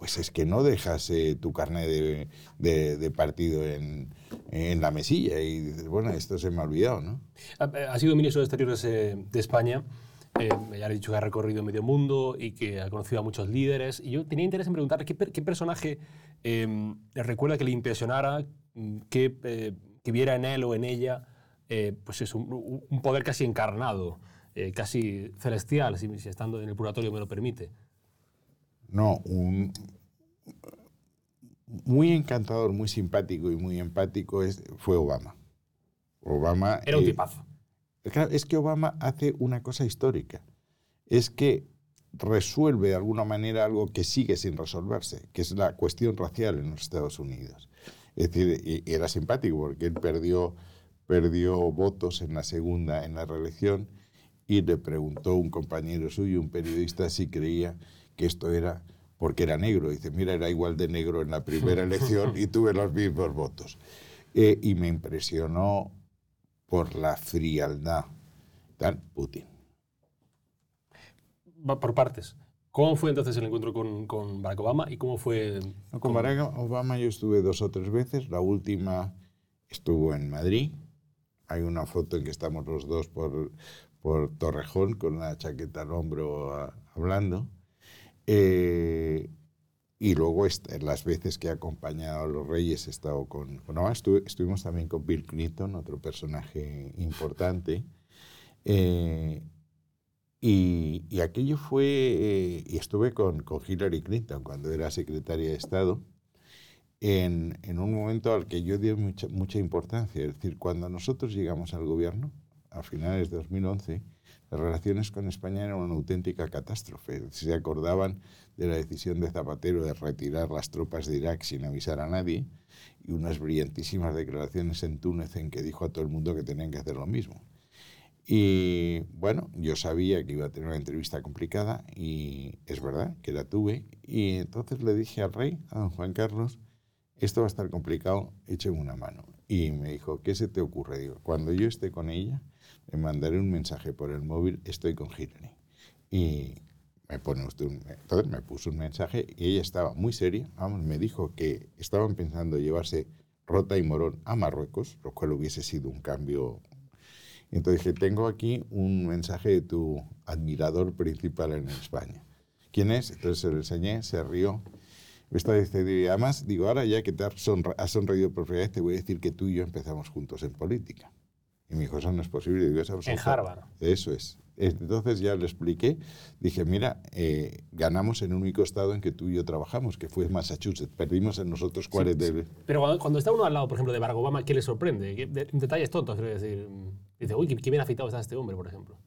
pues es que no dejas eh, tu carnet de, partido en, la mesilla y dices, bueno, esto se me ha olvidado, ¿no? Ha, sido ministro de Exteriores eh, de España, eh, ya le he dicho que ha recorrido medio mundo y que ha conocido a muchos líderes. Y yo tenía interés en preguntarle qué, personaje le recuerda que le impresionara, que, que, viera en él o en ella pues es un, poder casi encarnado, casi celestial, si estando en el purgatorio me lo permite. No, un muy encantador, muy simpático y muy empático es, fue Obama. Obama era un eh, tipazo. es que Obama hace una cosa histórica. Es que resuelve de alguna manera algo que sigue sin resolverse, que es la cuestión racial en los Estados Unidos. Es decir, era simpático porque él perdió, perdió votos en la segunda, en la reelección, y le preguntó un compañero suyo, un periodista, si creía que esto era porque era negro. Dice, mira, era igual de negro en la primera elección y tuve los mismos votos. Eh, y me impresionó por la frialdad. Tal, Putin. Va por partes. ¿Cómo fue entonces el encuentro con, con Barack Obama y cómo fue...? con Barack Obama yo estuve dos o tres veces. La última estuvo en Madrid. Hay una foto en que estamos los dos por, por Torrejón con la chaqueta al hombro hablando. Eh, y luego las veces que he acompañado a los reyes he estado con, Obama. estuvimos también con Bill Clinton, otro personaje importante. Eh, y, aquello fue, eh, y estuve con, con, Hillary Clinton cuando era secretaria de Estado, en, en, un momento al que yo di mucha, mucha importancia. Es decir, cuando nosotros llegamos al gobierno, a finales de 2011, las relaciones con España eran una auténtica catástrofe. Se acordaban de la decisión de Zapatero de retirar las tropas de Irak sin avisar a nadie y unas brillantísimas declaraciones en Túnez en que dijo a todo el mundo que tenían que hacer lo mismo. Y bueno, yo sabía que iba a tener una entrevista complicada y es verdad que la tuve. Y entonces le dije al rey, a don Juan Carlos, esto va a estar complicado, écheme una mano. Y me dijo, ¿qué se te ocurre? Digo, cuando yo esté con ella, le mandaré un mensaje por el móvil, estoy con Hillary. Y me pone usted entonces me puso un mensaje y ella estaba muy seria, vamos, me dijo que estaban pensando llevarse Rota y Morón a Marruecos, lo cual hubiese sido un cambio. Entonces dije, tengo aquí un mensaje de tu admirador principal en España. ¿Quién es? Entonces se lo enseñé, se rió. Esta y además, digo, ahora ya que te has, sonreído por primera vez, te voy a decir que tú y yo empezamos juntos en política. Y me dijo, eso no es posible. Digo, eso en Harvard. Eso es. Entonces ya le expliqué, dije, mira, eh, ganamos en un único estado en que tú y yo trabajamos, que fue Massachusetts. Perdimos en nosotros cuáles de... Pero cuando, está uno al lado, por ejemplo, de Barack Obama, ¿qué le sorprende? detalles tontos, quiero decir. Dice, uy, qué, bien afeitado está este hombre, por ejemplo.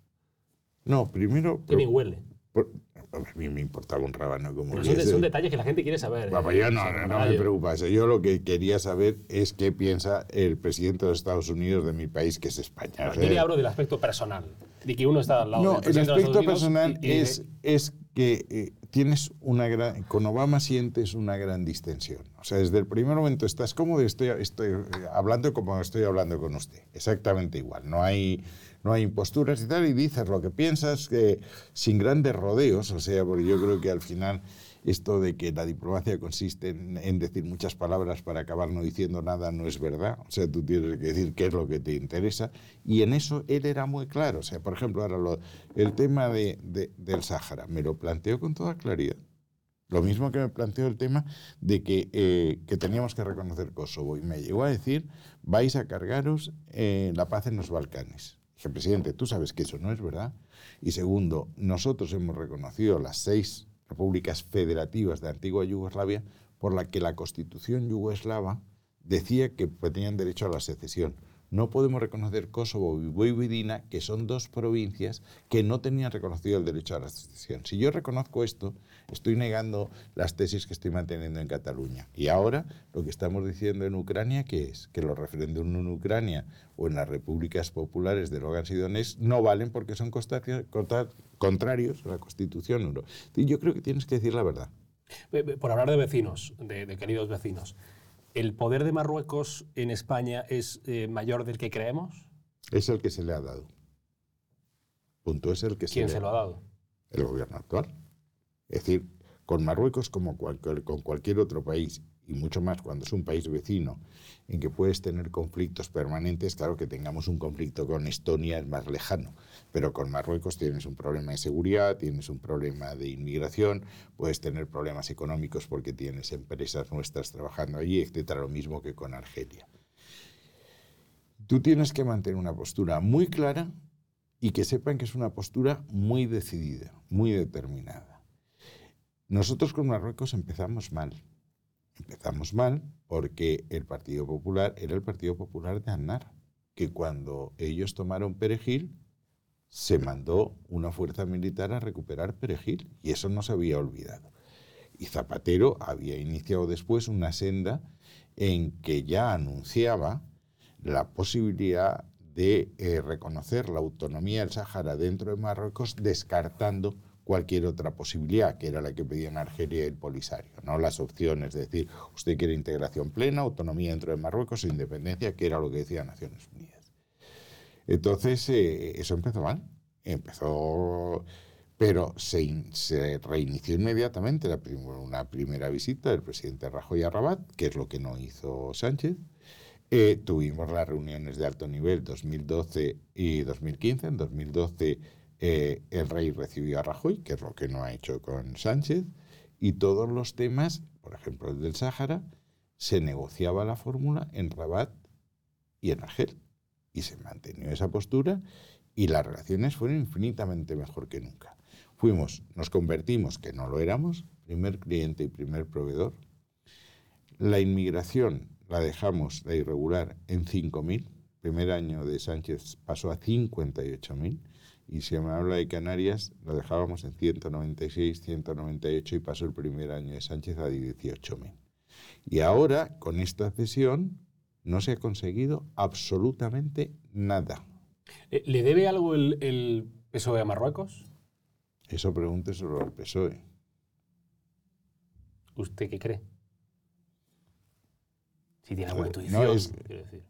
No, primero... Qué bien huele. A mí me importaba un rábano como Pero son, son, detalles que la gente quiere saber. Bueno, yo no, no, me preocupa eso. Yo lo que quería saber es qué piensa el presidente de los Estados Unidos de mi país, que es España. yo le hablo del aspecto personal, de que uno está al lado no, del el aspecto personal es, es que eh, tienes una gran... Con Obama sientes una gran distensión. O sea, desde el primer momento estás cómodo estoy, estoy eh, hablando como estoy hablando con usted. Exactamente igual. No hay no hay imposturas y tal, y dices lo que piensas que sin grandes rodeos, o sea, porque yo creo que al final esto de que la diplomacia consiste en, decir muchas palabras para acabar no diciendo nada no es verdad, o sea, tú tienes que decir qué es lo que te interesa, y en eso él era muy claro, o sea, por ejemplo, ahora el tema de, del Sáhara, me lo planteó con toda claridad. Lo mismo que me planteó el tema de que, eh, que, teníamos que reconocer Kosovo. Y me llegó a decir, vais a cargaros eh, la paz en los Balcanes. Dije, presidente, tú sabes que eso no es verdad. Y segundo, nosotros hemos reconocido las seis repúblicas federativas de antigua Yugoslavia por la que la constitución yugoslava decía que tenían derecho a la secesión. No podemos reconocer Kosovo y Vojvodina, que son dos provincias que no tenían reconocido el derecho a la secesión. Si yo reconozco esto, estoy negando las tesis que estoy manteniendo en Cataluña. Y ahora lo que estamos diciendo en Ucrania, ¿qué es? Que los referéndums en Ucrania o en las repúblicas populares de Logan y Donetsk no valen porque son contrarios a la Constitución. Yo creo que tienes que decir la verdad. Por hablar de vecinos, de queridos vecinos, ¿El poder de Marruecos en España es eh, mayor del que creemos? Es el que se le ha dado. Punto es el que ¿Quién se, se lo ha dado? El gobierno actual. Es decir, con Marruecos como con cualquier otro país y mucho más cuando es un país vecino en que puedes tener conflictos permanentes, claro que tengamos un conflicto con Estonia es más lejano, pero con Marruecos tienes un problema de seguridad, tienes un problema de inmigración, puedes tener problemas económicos porque tienes empresas nuestras trabajando allí, etcétera, lo mismo que con Argelia. Tú tienes que mantener una postura muy clara y que sepan que es una postura muy decidida, muy determinada. Nosotros con Marruecos empezamos mal Empezamos mal porque el Partido Popular era el Partido Popular de Aznar, que cuando ellos tomaron Perejil, se mandó una fuerza militar a recuperar Perejil, y eso no se había olvidado. Y Zapatero había iniciado después una senda en que ya anunciaba la posibilidad de eh, reconocer la autonomía del Sáhara dentro de Marruecos, descartando cualquier otra posibilidad, que era la que pedían Argelia y el Polisario, no las opciones de decir, usted quiere integración plena, autonomía dentro de Marruecos, independencia, que era lo que decía Naciones Unidas. Entonces, eh, eso empezó mal. Empezó, pero se, se reinició inmediatamente la una primera visita del presidente Rajoy a Rabat, que es lo que no hizo Sánchez. Eh, tuvimos las reuniones de alto nivel 2012 y 2015. En 2012 eh, el rey recibió a Rajoy, que es lo que no ha hecho con Sánchez, y todos los temas, por ejemplo el del Sáhara, se negociaba la fórmula en Rabat y en Argel. Y se mantenió esa postura y las relaciones fueron infinitamente mejor que nunca. Fuimos, nos convertimos, que no lo éramos, primer cliente y primer proveedor. La inmigración la dejamos, la irregular, en 5.000. Primer año de Sánchez pasó a 58.000 y si me habla de Canarias, lo dejábamos en 196, 198 y pasó el primer año de Sánchez a 18.000. Y ahora, con esta cesión, no se ha conseguido absolutamente nada. Eh, ¿Le debe algo el, PSOE a Marruecos? Eso pregúnteselo al PSOE. ¿Usted qué cree? Si tiene alguna intuición, no, quiero decir.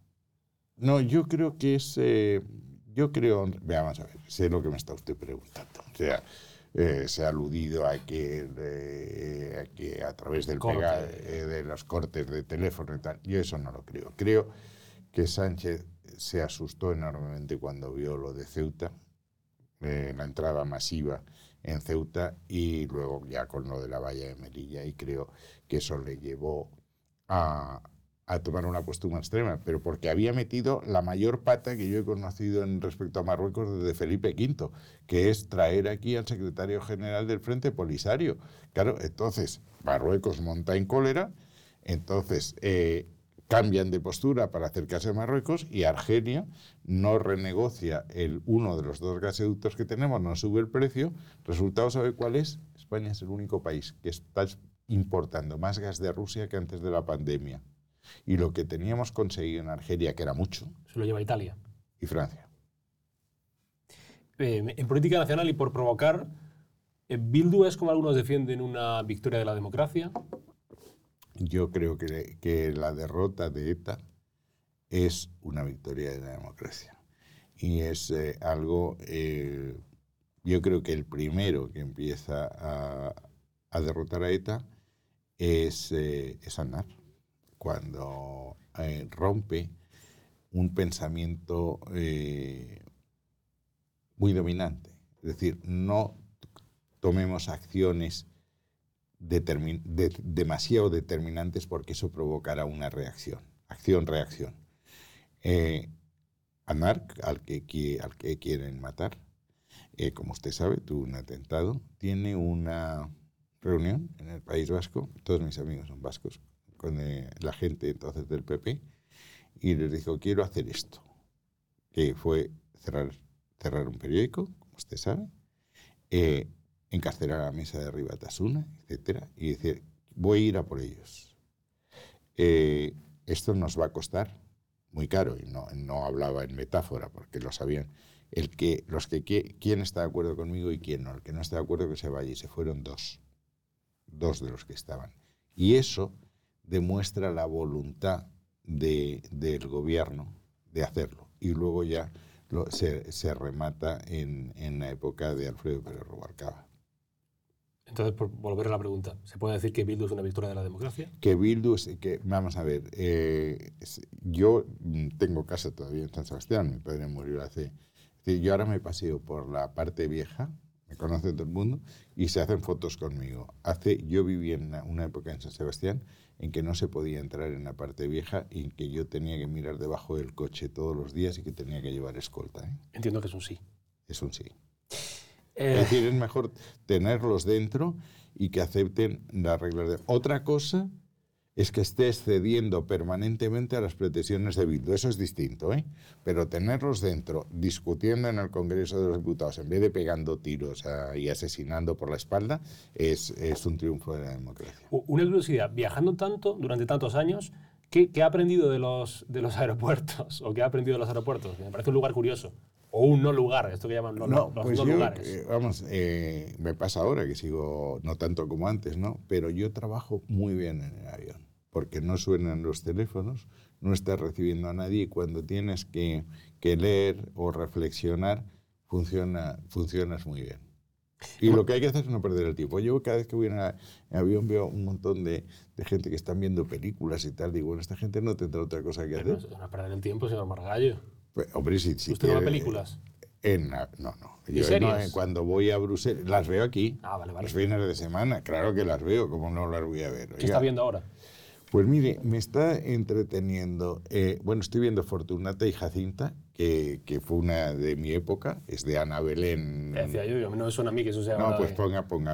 No, yo creo que es... Eh, yo creo, veamos a ver, sé lo que me está usted preguntando. O sea, eh, se ha aludido a que, eh, a, que a través del pega, eh, de los cortes de teléfono y tal. Yo eso no lo creo. Creo que Sánchez se asustó enormemente cuando vio lo de Ceuta, la entrada masiva en Ceuta y luego ya con lo de la valla de Melilla y creo que eso le llevó a, a tomar una postura extrema, pero porque había metido la mayor pata que yo he conocido en respecto a Marruecos desde Felipe V, que es traer aquí al secretario general del Frente Polisario. Claro, entonces Marruecos monta en cólera, entonces eh, cambian de postura para acercarse a Marruecos y Argelia no renegocia el uno de los dos gasoductos que tenemos, no sube el precio. Resultado, ¿sabe cuál es? España es el único país que está importando más gas de Rusia que antes de la pandemia. Y lo que teníamos conseguido en Argelia, que era mucho. Se lo lleva Italia. Y Francia. Eh, en política nacional y por provocar, eh, ¿Bildu es como algunos defienden una victoria de la democracia? Yo creo que, que la derrota de ETA es una victoria de la democracia. Y es eh, algo, yo creo que el primero que empieza a, a derrotar a ETA es, es Aznar cuando eh, rompe un pensamiento eh, muy dominante. Es decir, no tomemos acciones demasiado determinantes porque eso provocará una reacción, acción-reacción. Eh, al que, al que quieren matar, eh, como usted sabe, tuvo un atentado, tiene una reunión en el País Vasco, todos mis amigos son vascos, con eh, la gente entonces del PP y les dijo, quiero hacer esto, que fue cerrar, cerrar un periódico, como usted sabe, eh, encarcelar a la mesa de arriba Tasuna, etcétera, y decir, voy a ir a por ellos. Eh, esto nos va a costar muy caro, y no, no hablaba en metáfora, porque lo sabían. El que, los que, quién está de acuerdo conmigo y quién no. El que no está de acuerdo que se vaya, y se fueron dos, dos de los que estaban. Y eso demuestra la voluntad de, del gobierno de hacerlo. Y luego ya se, se, remata en, en, la época de Alfredo Pérez Rubalcaba. Entonces, por volver a la pregunta, ¿se puede decir que Bildu es una victoria de la democracia? Que Bildu es, que, vamos a ver, eh, yo tengo casa todavía en San Sebastián, mi padre murió hace... Yo ahora me paseo por la parte vieja, me conoce todo el mundo, y se hacen fotos conmigo. Hace, yo viví en una época en San Sebastián en que no se podía entrar en la parte vieja y que yo tenía que mirar debajo del coche todos los días y que tenía que llevar escolta. ¿eh? Entiendo que es un sí. Es un sí. Eh. Es decir, es mejor tenerlos dentro y que acepten las reglas de... Otra cosa es que estés cediendo permanentemente a las pretensiones de Bildu. Eso es distinto, ¿eh? Pero tenerlos dentro, discutiendo en el Congreso de los Diputados, en vez de pegando tiros ah, y asesinando por la espalda, es, un triunfo de la democracia. Una curiosidad, viajando tanto, durante tantos años, ¿qué, ha aprendido de los, de los <laughs> aeropuertos? ¿O qué ha aprendido de los aeropuertos? Me parece un lugar curioso. O un no lugar, esto que llaman no, No, los pues no yo, lugares. eh, vamos, eh, me pasa ahora que sigo, no tanto como antes, ¿no? Pero yo trabajo muy bien en el avión, porque no suenan los teléfonos, no estás recibiendo a nadie y cuando tienes que, que leer o reflexionar, funciona, funcionas muy bien. Y lo que hay que hacer es no perder el tiempo. Yo cada vez que voy en, avión veo un montón de, de gente que están viendo películas y tal. Digo, bueno, esta gente no tendrá otra cosa que Pero hacer. no, no perder el tiempo, señor Margallo. Pues, hombre, si, si ¿Usted no ve películas? En la- no, no. ¿Y Yo series? no, eh, cuando voy a Bruselas, las veo aquí. Ah, vale, vale. Los fines de semana, claro que las veo, como no las voy a ver. ¿Qué está viendo ahora? Pues mire, me está entreteniendo. eh, bueno, estoy viendo Fortunata y Jacinta, que, que fue una de mi época, es de Ana Belén. ¿Qué decía yo? No me suena a mí que eso sea. No, pues de- ponga, ponga,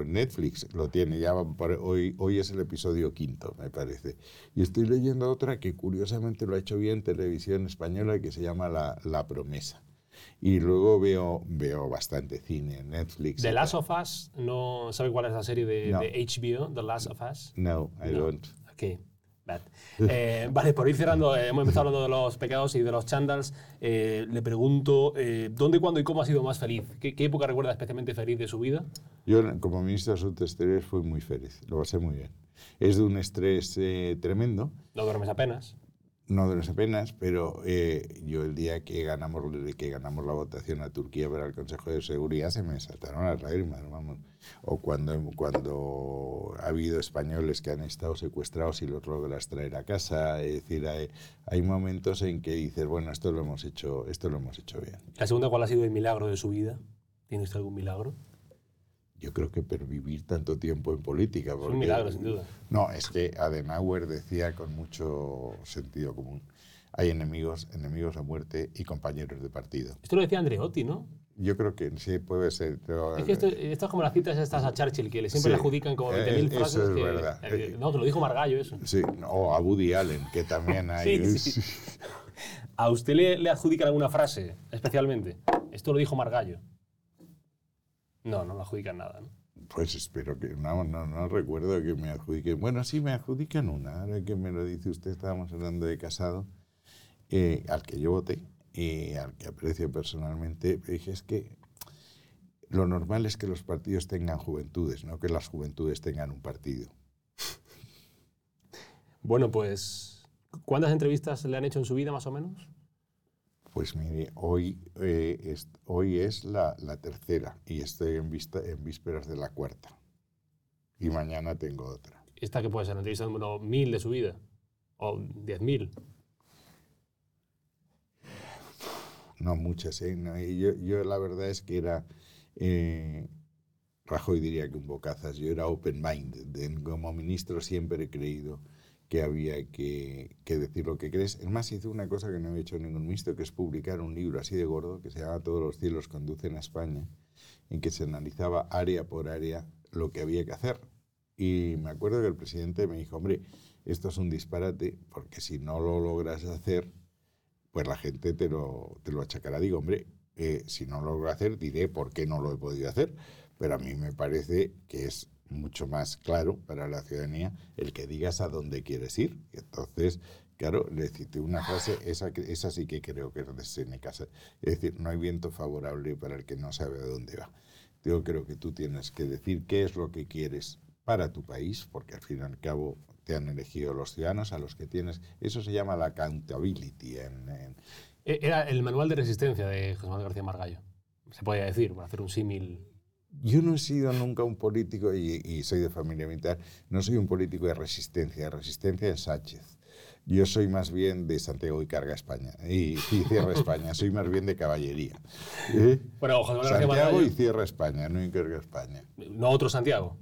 en Netflix, lo tiene, ya hoy, hoy es el episodio quinto, me parece. Y estoy leyendo otra que curiosamente lo ha hecho bien televisión española que se llama La, La Promesa. Y luego veo, veo bastante cine Netflix. The Last of Us, ¿no sabe cuál es la serie de, No. de HBO? The Last of Us. No, I No. don't. Ok, bad. Eh, vale, por ir cerrando, eh, hemos empezado hablando de los pecados y de los chandals. Eh, le pregunto, eh, ¿dónde, cuándo y cómo ha sido más feliz? ¿Qué, qué época recuerda especialmente feliz de su vida? Yo, como ministro de Asuntos Exteriores, fui muy feliz, lo pasé muy bien. Es de un estrés eh, tremendo, No duermes apenas. No de las apenas, pero eh, yo el día que ganamos, que ganamos la votación a Turquía para el Consejo de Seguridad se me saltaron las lágrimas, vamos. O cuando, cuando ha habido españoles que han estado secuestrados y los logras traer a casa, es decir, hay, hay momentos en que dices, bueno, esto lo hemos hecho, esto lo hemos hecho bien. La segunda, ¿cuál ha sido el milagro de su vida? ¿Tiene algún milagro? Yo creo que pervivir tanto tiempo en política. Es porque- un milagro, sin duda. No, es que Adenauer decía con mucho sentido común, hay enemigos, enemigos a muerte y compañeros de partido. Esto lo decía Andreotti, ¿no? Yo creo que sí puede ser. pero- Es que esto, esto es como las citas estas a Churchill, que le siempre Sí, le adjudican como eh, 20.000 eso frases. es que, verdad. eh, no, que lo dijo Margallo eso. Sí, o a Woody Allen, que también <laughs> hay. Sí, sí. <laughs> ¿A usted le, le adjudican alguna frase especialmente? Esto lo dijo Margallo. No, no le adjudican nada. ¿no? Pues espero que. No, no, no recuerdo que me adjudiquen. Bueno, sí, me adjudican una. Ahora que me lo dice usted, estábamos hablando de casado, eh, al que yo voté y al que aprecio personalmente. Dije, es que lo normal es que los partidos tengan juventudes, no que las juventudes tengan un partido. <laughs> Bueno, pues, ¿cuántas entrevistas le han hecho en su vida, más o menos? Pues mire, hoy, eh, es, hoy es la, la tercera y estoy en, vista, en vísperas de la cuarta. Y mañana tengo otra. Esta que puede ser la entrevista número 1000 de su vida. O 10.000. No muchas, ¿eh? No, yo, yo la verdad es que era... eh, Rajoy diría que un bocazas. Yo era open-minded. Como ministro siempre he creído que había que, que decir lo que crees. Es más, hice una cosa que no había hecho ningún ministro, que es publicar un libro así de gordo, que se llama Todos los cielos conducen a España, en que se analizaba área por área lo que había que hacer. Y me acuerdo que el presidente me dijo, hombre, esto es un disparate, porque si no lo logras hacer, pues la gente te lo, te lo achacará. Digo, hombre, eh, si no lo logro hacer, diré por qué no lo he podido hacer. Pero a mí me parece que es mucho más claro para la ciudadanía el que digas a dónde quieres ir. Y entonces, claro, le cité una frase, esa, que- esa sí que creo que es de Seneca. Es decir, no hay viento favorable para el que no sabe a dónde va. Yo creo que tú tienes que decir qué es lo que quieres para tu país, porque al fin y al cabo te han elegido los ciudadanos a los que tienes. Eso se llama la accountability en, en- E- Era el manual de resistencia de José Manuel García Margallo. Se podría decir, para hacer un símil. Yo no he sido nunca un político, y, y soy de familia militar, no soy un político de resistencia, de resistencia es Sánchez. Yo soy más bien de Santiago y Carga España, y, y cierra España, soy más bien de caballería. <laughs> ¿Eh? Bueno, José Manuel García Santiago y cierra España, no y Carga España. No otro Santiago.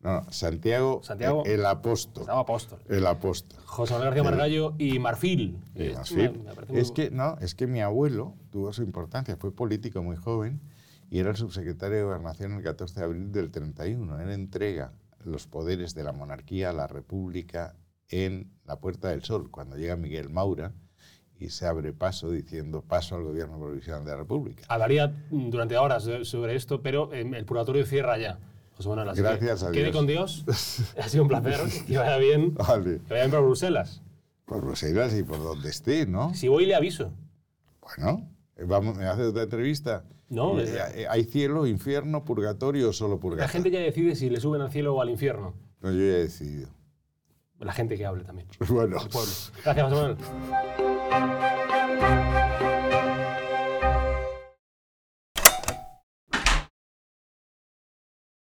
No, no, Santiago, Santiago. el apóstol. Estaba apóstol. El apóstol. José Manuel García Margallo y Marfil. Y Eh, más me- me parece muy- Es que, no, es que mi abuelo tuvo su importancia, fue político muy joven y era el subsecretario de Gobernación el 14 de abril del 31. Él entrega los poderes de la monarquía a la república en la Puerta del Sol, cuando llega Miguel Maura y se abre paso diciendo paso al gobierno provisional de la república. Hablaría mm, durante horas de- sobre esto, pero eh, el purgatorio cierra ya. José Manuel, así que Gracias a Quede Dios. con Dios. <laughs> ha sido un placer. Que vaya bien. Que Vale. vaya bien por Bruselas. Por Bruselas y por donde esté, ¿no? Si voy, le aviso. Bueno, Vamos, ¿Me hace otra entrevista? No, Eh, es- ¿Hay cielo, infierno, purgatorio o solo La purgatorio? gente ya decide si le suben al cielo o al infierno. No, yo ya he decidido. La gente que hable también. <laughs> Bueno. El pueblo. Gracias, Manuel.